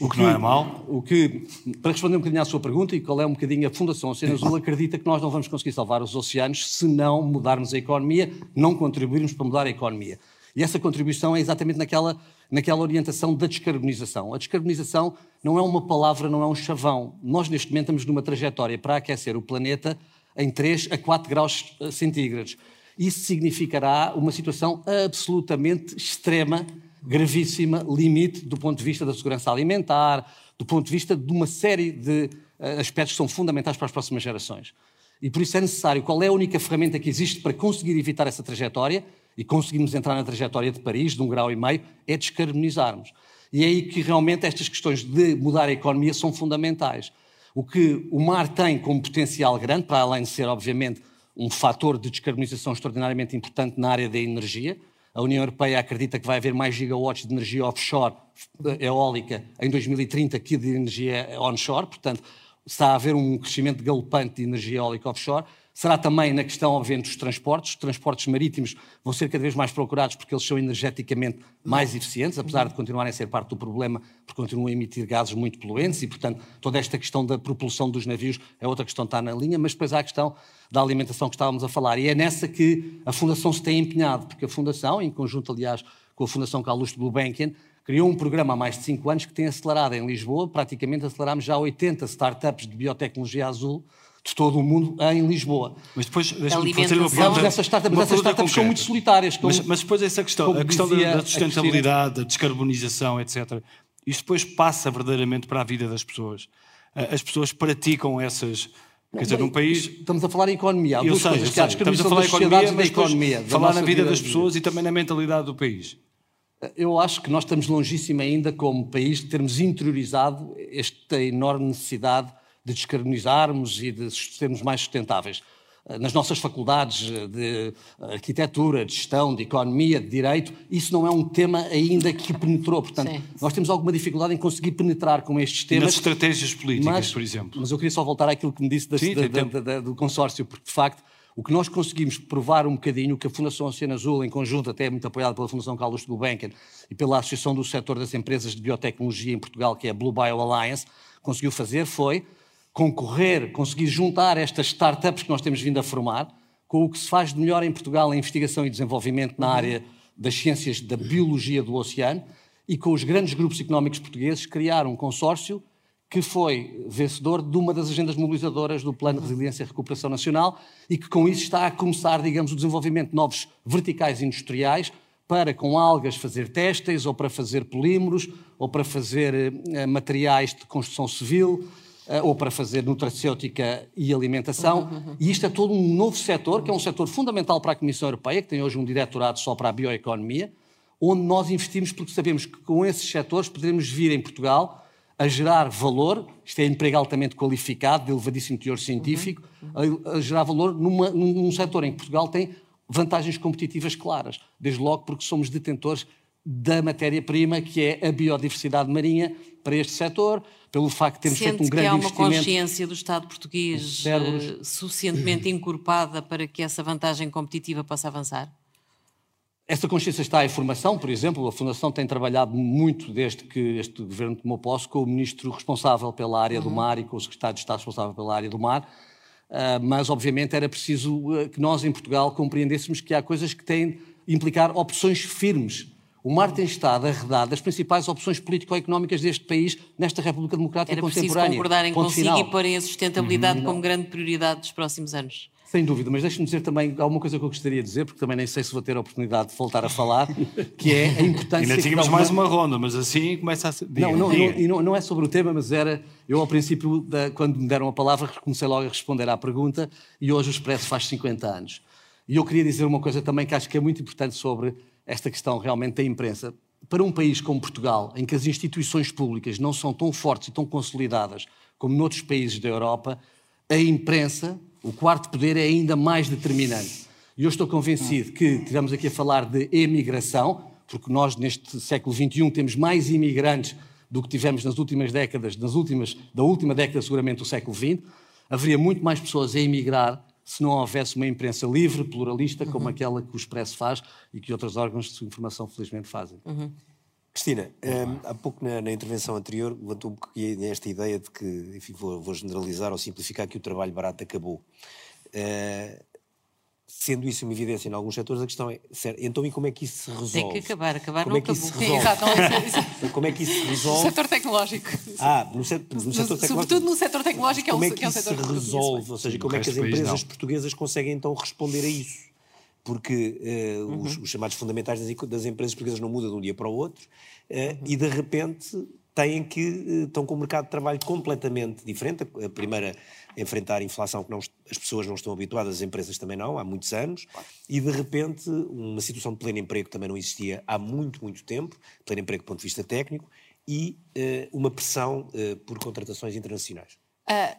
o que, não é mau. O que, para responder um bocadinho à sua pergunta e qual é um bocadinho a Fundação Oceano Azul, acredita que nós não vamos conseguir salvar os oceanos se não mudarmos a economia, não contribuirmos para mudar a economia. E essa contribuição é exatamente naquela, naquela orientação da descarbonização. A descarbonização não é uma palavra, não é um chavão. Nós, neste momento, estamos numa trajetória para aquecer o planeta em 3 a 4 graus eh, centígrados. Isso significará uma situação absolutamente extrema, gravíssima, limite do ponto de vista da segurança alimentar, do ponto de vista de uma série de eh, aspectos que são fundamentais para as próximas gerações. E por isso é necessário, qual é a única ferramenta que existe para conseguir evitar essa trajetória? E conseguimos entrar na trajetória de Paris, de um grau e meio, é descarbonizarmos. E é aí que realmente estas questões de mudar a economia são fundamentais. O que o mar tem como potencial grande, para além de ser, obviamente, um fator de descarbonização extraordinariamente importante na área da energia, a União Europeia acredita que vai haver mais gigawatts de energia offshore, eh, eólica, em 2030 que de energia onshore, portanto, está a haver um crescimento galopante de energia eólica offshore. Será também na questão, obviamente, dos transportes. Os transportes marítimos vão ser cada vez mais procurados porque eles são energeticamente mais eficientes, apesar de continuarem a ser parte do problema, porque continuam a emitir gases muito poluentes e, portanto, toda esta questão da propulsão dos navios é outra questão que está na linha, mas depois há a questão da alimentação que estávamos a falar. E é nessa que a Fundação se tem empenhado, porque a Fundação, em conjunto, aliás, com a Fundação Carlos de Gulbenkian, criou um programa há mais de cinco anos que tem acelerado em Lisboa, praticamente aceleramos já 80 startups de biotecnologia azul, de todo o mundo em Lisboa. Mas depois, deixa-me fazer uma pergunta. Essas startups, essas startups são muito solitárias. Como, mas, mas, depois essa questão, a questão da, da sustentabilidade, da descarbonização, etc. Isto depois passa verdadeiramente para a vida das pessoas. As pessoas praticam essas... Quer dizer, num país. Estamos a falar em economia. Há eu duas sei, coisas. Que há estamos a falar em economia, da economia. falar na vida, vida das pessoas e também na mentalidade do país. Eu acho que nós estamos longíssimo ainda, como país, de termos interiorizado esta enorme necessidade de descarbonizarmos e de sermos mais sustentáveis. Eh, nas nossas faculdades eh, de arquitetura, de gestão, de economia, de direito, isso não é um tema ainda que penetrou. Portanto, Sim. nós temos alguma dificuldade em conseguir penetrar com estes temas. Nas estratégias políticas, mas, por exemplo. Mas eu queria só voltar àquilo que me disse Sim, do consórcio, porque de facto O que nós conseguimos provar um bocadinho, que a Fundação Oceano Azul, em conjunto, até muito apoiada pela Fundação Carlos Gulbenkian e pela Associação do Setor das Empresas de Biotecnologia em Portugal, que é a Blue Bio Alliance, conseguiu fazer foi concorrer, conseguir juntar estas startups que nós temos vindo a formar com o que se faz de melhor em Portugal em investigação e desenvolvimento na área das ciências da biologia do oceano e com os grandes grupos económicos portugueses criar um consórcio que foi vencedor de uma das agendas mobilizadoras do Plano de Resiliência e Recuperação Nacional e que com isso está a começar, digamos, o desenvolvimento de novos verticais industriais para com algas fazer têxteis ou para fazer polímeros ou para fazer eh, materiais de construção civil ou para fazer nutracêutica e alimentação. Uhum, uhum. E isto é todo um novo setor, que é um setor fundamental para a Comissão Europeia, que tem hoje um diretorado só para a bioeconomia, onde nós investimos porque sabemos que com esses setores poderemos vir em Portugal a gerar valor, isto é emprego altamente qualificado, de elevadíssimo teor científico, uhum. a, a, gerar valor numa, num setor em que Portugal tem vantagens competitivas claras, desde logo porque somos detentores da matéria-prima, que é a biodiversidade marinha para este setor, pelo facto de termos Sente feito um grande investimento... que há uma consciência do Estado português uh, suficientemente encorpada para que essa vantagem competitiva possa avançar? Essa consciência está em formação, por exemplo, a Fundação tem trabalhado muito desde que este governo tomou posse com o ministro responsável pela área uhum. do mar e com o secretário de Estado responsável pela área do mar, uh, mas obviamente era preciso uh, que nós em Portugal compreendêssemos que há coisas que têm implicar opções firmes. O mar tem estado arredado das principais opções político-económicas deste país nesta República Democrática era Contemporânea. Era preciso concordarem consigo final. e porem a sustentabilidade uhum. como grande prioridade dos próximos anos. Sem dúvida, mas deixe-me dizer também alguma coisa que eu gostaria de dizer, porque também nem sei se vou ter a oportunidade de voltar a falar, que é a importância... Ainda tínhamos mais uma ronda, mas assim começa a ser... Diga, não, não, não, não, não, é sobre o tema, mas era... Eu, ao princípio, da, quando me deram a palavra, comecei logo a responder à pergunta e hoje o Expresso faz 50 anos. E eu queria dizer uma coisa também que acho que é muito importante sobre esta questão realmente da imprensa. Para um país como Portugal, em que as instituições públicas não são tão fortes e tão consolidadas como noutros países da Europa, a imprensa o quarto poder é ainda mais determinante. E eu estou convencido que estivemos aqui a falar de emigração, porque nós neste século XXI temos mais imigrantes do que tivemos nas últimas décadas, nas últimas, da última década seguramente do século XX. Haveria muito mais pessoas a emigrar se não houvesse uma imprensa livre, pluralista, como uhum. aquela que o Expresso faz e que outros órgãos de informação felizmente fazem. Uhum. Cristina, um, há pouco na, na, intervenção anterior levantou um pouquinho esta ideia de que, enfim, vou, vou, generalizar ou simplificar que o trabalho barato acabou. Uh, sendo isso uma evidência em alguns setores, a questão é, certo, então e como é que isso se resolve? Tem que acabar, acabar como não é que acabou. Isso se resolve? Exato, como é que isso se resolve? No setor tecnológico. Ah, no, setor, no setor tecnológico. Sobretudo no setor tecnológico, como é, é que, é isso setor se resolve? Ou seja, como é que as empresas portuguesas conseguem então responder a isso? porque uh, uhum. os, os, chamados fundamentais das, das, empresas portuguesas não mudam de um dia para o outro uh, uhum. e de repente têm que uh, estão com um mercado de trabalho completamente diferente. A primeira enfrentar inflação que não, as pessoas não estão habituadas, as empresas também não, há muitos anos, e de repente uma situação de pleno emprego também não existia há muito, muito tempo, pleno emprego do ponto de vista técnico, e uma pressão por contratações internacionais. A,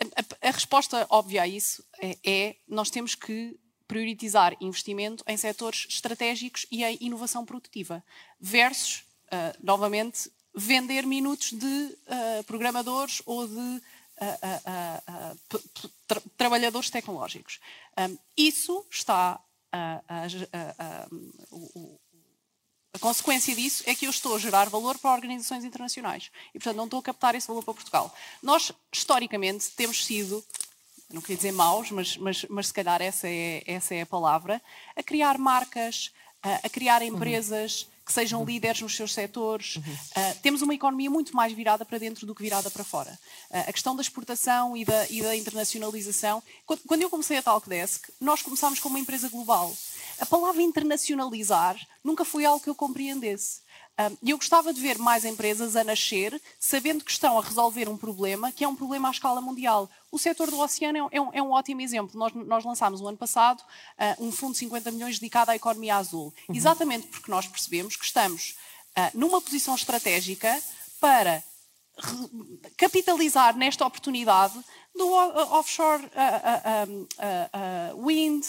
a, a, resposta óbvia a isso é, é nós temos que prioritizar investimento em setores estratégicos e em inovação produtiva, versus, uh, novamente, vender minutos de uh, programadores ou de uh, tra trabalhadores tecnológicos. Um, isso está a, a consequência disso é que eu estou a gerar valor para organizações internacionais e, portanto, não estou a captar esse valor para Portugal. Nós, historicamente, temos sido não queria dizer maus, mas, mas, mas se calhar essa é, essa é a palavra, a criar marcas, a, a criar uhum. empresas uhum. Que sejam uhum. líderes nos seus setores. Uhum. Uh, temos uma economia muito mais virada para dentro do que virada para fora. Uh, a questão da exportação e da, e da internacionalização. Quando, quando eu comecei a Talkdesk, nós começámos como uma empresa global. A palavra internacionalizar nunca foi algo que eu compreendesse. E eu gostava de ver mais empresas a nascer, sabendo que estão a resolver um problema que é um problema à escala mundial. O setor do oceano é um, é um ótimo exemplo. Nós, nós, lançámos no ano passado uh, um fundo de 50 milhões dedicado à economia azul, uhum. exatamente porque nós percebemos que estamos uh, numa posição estratégica para capitalizar nesta oportunidade do offshore uh, uh, uh, wind,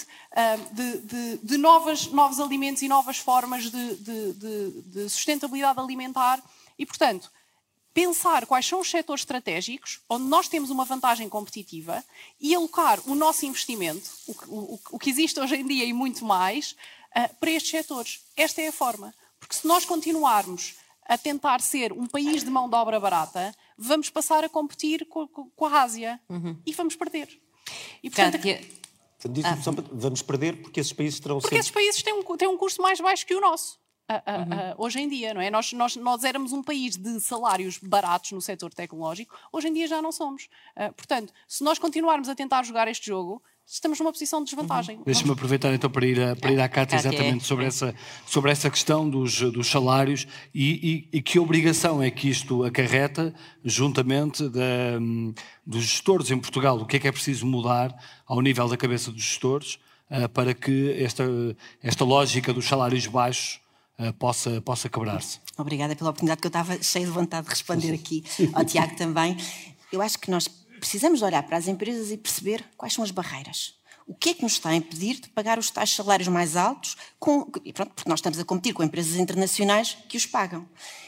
de, de, de novas, novos alimentos e novas formas de, de, de, sustentabilidade alimentar. E, portanto, pensar quais são os setores estratégicos onde nós temos uma vantagem competitiva e alocar o nosso investimento, o, o, o que existe hoje em dia e muito mais, uh, para estes setores. Esta é a forma. Porque se nós continuarmos a tentar ser um país de mão de obra barata, vamos passar a competir com, com a Ásia uhum. e vamos perder. E, portanto, ah. vamos perder porque esses países terão Porque sempre... esses países têm um, têm um custo mais baixo que o nosso uhum. hoje em dia, não é? Nós, nós, nós éramos um país de salários baratos no setor tecnológico, hoje em dia já não somos. Uh, portanto, se nós continuarmos a tentar jogar este jogo, estamos numa posição de desvantagem. Uhum. Deixa-me aproveitar então para ir, a, para ir à Cátia exatamente é. sobre, essa, sobre essa questão dos, dos salários e, e, e, que obrigação é que isto acarreta juntamente da, dos gestores em Portugal. O que é que é preciso mudar ao nível da cabeça dos gestores uh, para que esta, esta lógica dos salários baixos possa, possa quebrar-se. Obrigada pela oportunidade, que eu estava cheio de vontade de responder aqui ao Tiago também. Eu acho que nós precisamos olhar para as empresas e perceber quais são as barreiras. O que é que nos está a impedir de pagar os tais salários mais altos, com, pronto, porque nós estamos a competir com empresas internacionais que os pagam.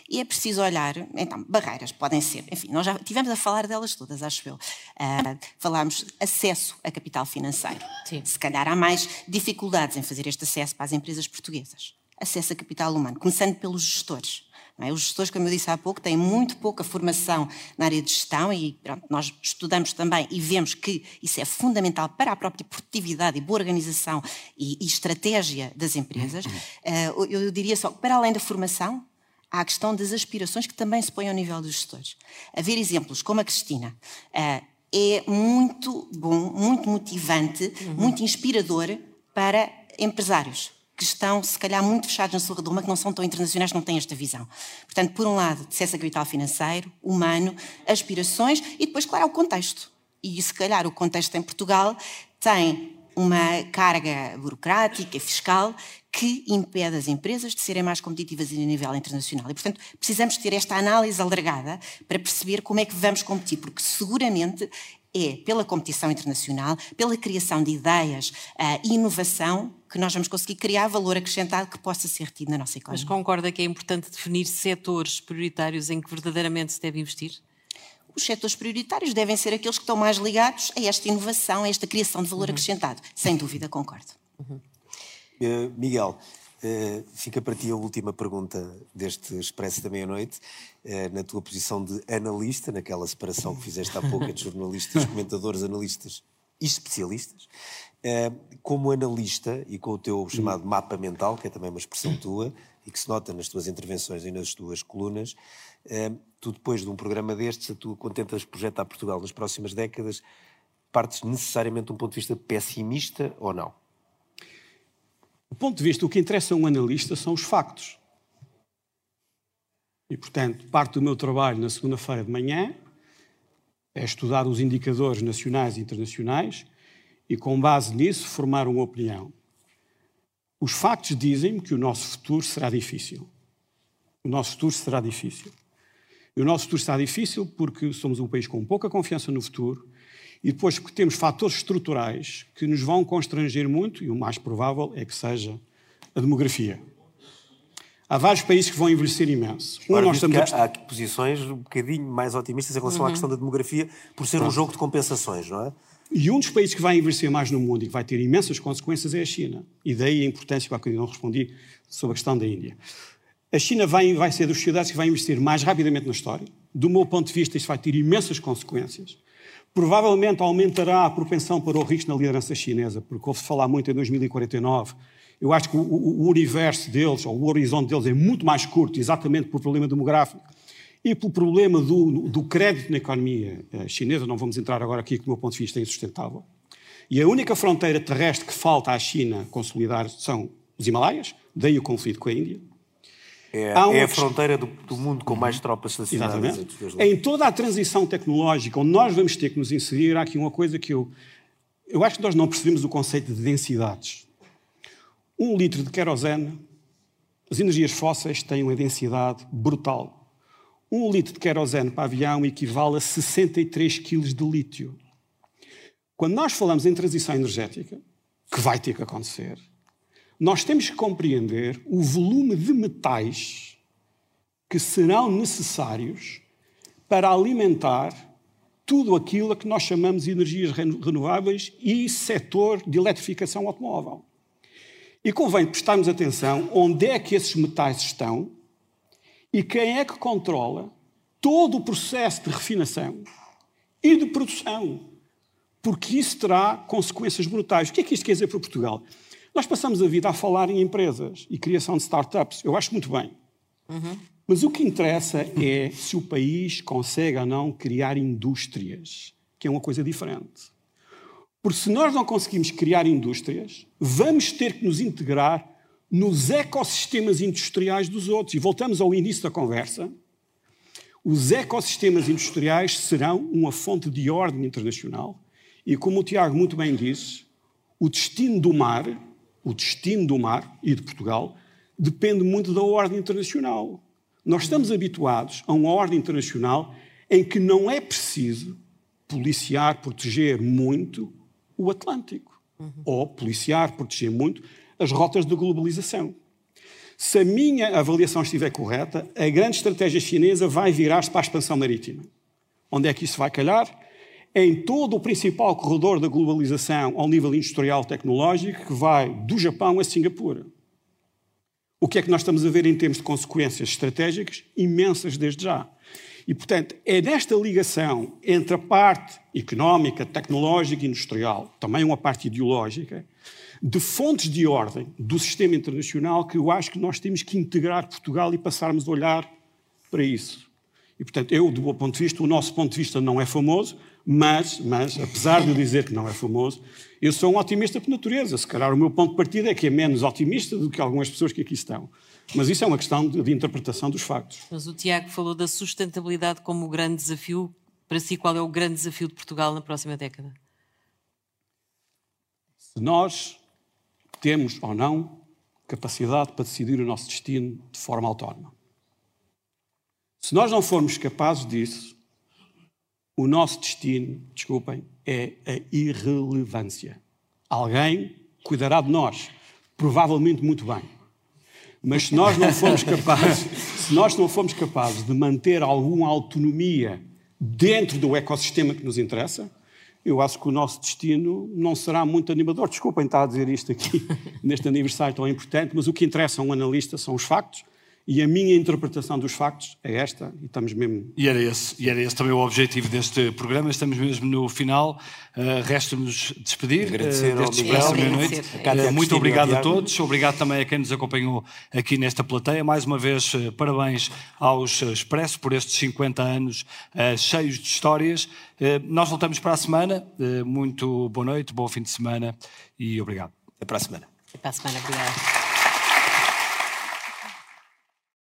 E é preciso olhar, então, barreiras podem ser, enfim, nós já tivemos a falar delas todas, acho eu. Uh, falámos acesso a capital financeiro. Sim. Se calhar há mais dificuldades em fazer este acesso para as empresas portuguesas acesso a capital humano, começando pelos gestores. É? Os gestores, como eu disse há pouco, têm muito pouca formação na área de gestão e pronto, nós estudamos também e vemos que isso é fundamental para a própria produtividade e boa organização e, e estratégia das empresas. Uh, eu diria só, para além da formação, há a questão das aspirações que também se põem ao nível dos gestores. Haver exemplos como a Cristina uh, é muito bom, muito motivante, uhum. muito inspirador para empresários que estão, se calhar, muito fechados na sua redoma, que não são tão internacionais, não têm esta visão. Portanto, por um lado, acesso a capital financeiro, humano, aspirações e depois, claro, o contexto. E, se calhar, o contexto em Portugal tem uma carga burocrática, fiscal, que impede as empresas de serem mais competitivas a nível internacional. E, portanto, precisamos ter esta análise alargada para perceber como é que vamos competir, porque seguramente é pela competição internacional, pela criação de ideias uh, e inovação que nós vamos conseguir criar valor acrescentado que possa ser retido na nossa economia. Mas concorda que é importante definir setores prioritários em que verdadeiramente se deve investir? Os setores prioritários devem ser aqueles que estão mais ligados a esta inovação, a esta criação de valor uhum. acrescentado. Sem dúvida, concordo. Uhum. Uh, Miguel, Uh, fica para ti a última pergunta deste Expresso da Meia-Noite. Uh, na tua posição de analista, naquela separação que fizeste há pouco entre jornalistas, comentadores, analistas e especialistas, uh, como analista e com o teu chamado mapa mental, que é também uma expressão tua e que se nota nas tuas intervenções e nas tuas colunas, tu depois de um programa destes, tu quando tentas projetar Portugal nas próximas décadas, partes necessariamente de um ponto de vista pessimista ou não? Do ponto de vista, o que interessa a um analista são os factos. E, portanto, parte do meu trabalho na segunda-feira de manhã é estudar os indicadores nacionais e internacionais e, com base nisso, formar uma opinião. Os factos dizem-me que o nosso futuro será difícil. O nosso futuro será difícil. E o nosso futuro será difícil porque somos um país com pouca confiança no futuro e depois que temos fatores estruturais que nos vão constranger muito, e o mais provável é que seja a demografia. Há vários países que vão envelhecer imenso. Um, nós estamos há, há posições um bocadinho mais otimistas em relação uhum. à questão da demografia, por ser um jogo de compensações, não é? E um dos países que vai envelhecer mais no mundo e que vai ter imensas consequências é a China. E daí a importância, para que eu não respondi, sobre a questão da Índia. A China vai, vai ser das sociedades que vai investir mais rapidamente na história. Do meu ponto de vista, isto vai ter imensas consequências. Provavelmente aumentará a propensão para o risco na liderança chinesa, porque ouve falar muito em 2049. Eu acho que o, o, universo deles, ou o horizonte deles, é muito mais curto, exatamente por problema demográfico e pelo problema do, do crédito na economia eh, chinesa. Não vamos entrar agora aqui, que do meu ponto de vista é insustentável. E a única fronteira terrestre que falta à China consolidar são os Himalaias, daí o conflito com a Índia. É, é a fronteira do, do, mundo com mais tropas estacionadas. Em toda a transição tecnológica, onde nós vamos ter que nos inserir, há aqui uma coisa que eu... Eu acho que nós não percebemos o conceito de densidades. Um litro de querosene, as energias fósseis têm uma densidade brutal. Um litro de querosene para avião equivale a 63 quilos de lítio. Quando nós falamos em transição energética, que vai ter que acontecer, nós temos que compreender o volume de metais que serão necessários para alimentar tudo aquilo a que nós chamamos de energias renováveis e setor de eletrificação automóvel. E convém prestarmos atenção onde é que esses metais estão e quem é que controla todo o processo de refinação e de produção, porque isso terá consequências brutais. O que é que isto quer dizer para Portugal? Nós passamos a vida a falar em empresas e criação de startups. Eu acho muito bem. Uhum. Mas o que interessa é se o país consegue ou não criar indústrias, que é uma coisa diferente. Porque se nós não conseguimos criar indústrias, vamos ter que nos integrar nos ecossistemas industriais dos outros. E voltamos ao início da conversa. Os ecossistemas industriais serão uma fonte de ordem internacional. E como o Tiago muito bem disse, o destino do mar, o destino do mar e de Portugal, depende muito da ordem internacional. Nós estamos habituados a uma ordem internacional em que não é preciso policiar, proteger muito o Atlântico. Uhum. Ou policiar, proteger muito as rotas de globalização. Se a minha avaliação estiver correta, a grande estratégia chinesa vai virar-se para a expansão marítima. Onde é que isso vai calhar? Em todo o principal corredor da globalização ao nível industrial tecnológico, que vai do Japão a Singapura. O que é que nós estamos a ver em termos de consequências estratégicas? Imensas desde já. E, portanto, é nesta ligação entre a parte económica, tecnológica e industrial, também uma parte ideológica, de fontes de ordem do sistema internacional que eu acho que nós temos que integrar Portugal e passarmos a olhar para isso. E, portanto, eu, do meu ponto de vista, o nosso ponto de vista não é famoso, mas, mas, apesar de eu dizer que não é famoso, eu sou um otimista por natureza. Se calhar o meu ponto de partida é que é menos otimista do que algumas pessoas que aqui estão. Mas isso é uma questão de, de interpretação dos factos. Mas o Tiago falou da sustentabilidade como o grande desafio. Para si, qual é o grande desafio de Portugal na próxima década? Se nós temos ou não capacidade para decidir o nosso destino de forma autónoma. Se nós não formos capazes disso, o nosso destino, desculpem, é a irrelevância. Alguém cuidará de nós, provavelmente muito bem. Mas se nós não formos capazes, se nós não formos capazes de manter alguma autonomia dentro do ecossistema que nos interessa, eu acho que o nosso destino não será muito animador. Desculpem estar a dizer isto aqui neste aniversário tão importante, mas o que interessa a um analista são os factos e a minha interpretação dos factos é esta, e estamos mesmo. E era esse, e era esse também o objetivo deste programa. Estamos mesmo no final. Uh, Resta-nos despedir Agradecer uh, deste Expresso Meia-Noite. Uh, muito obrigado a todos. Obrigado também a quem nos acompanhou aqui nesta plateia. Mais uma vez, uh, parabéns aos Expresso por estes 50 anos cheios de histórias. nós voltamos para a semana. muito boa noite, bom fim de semana e obrigado. Até para a semana. Até para a semana. Obrigado.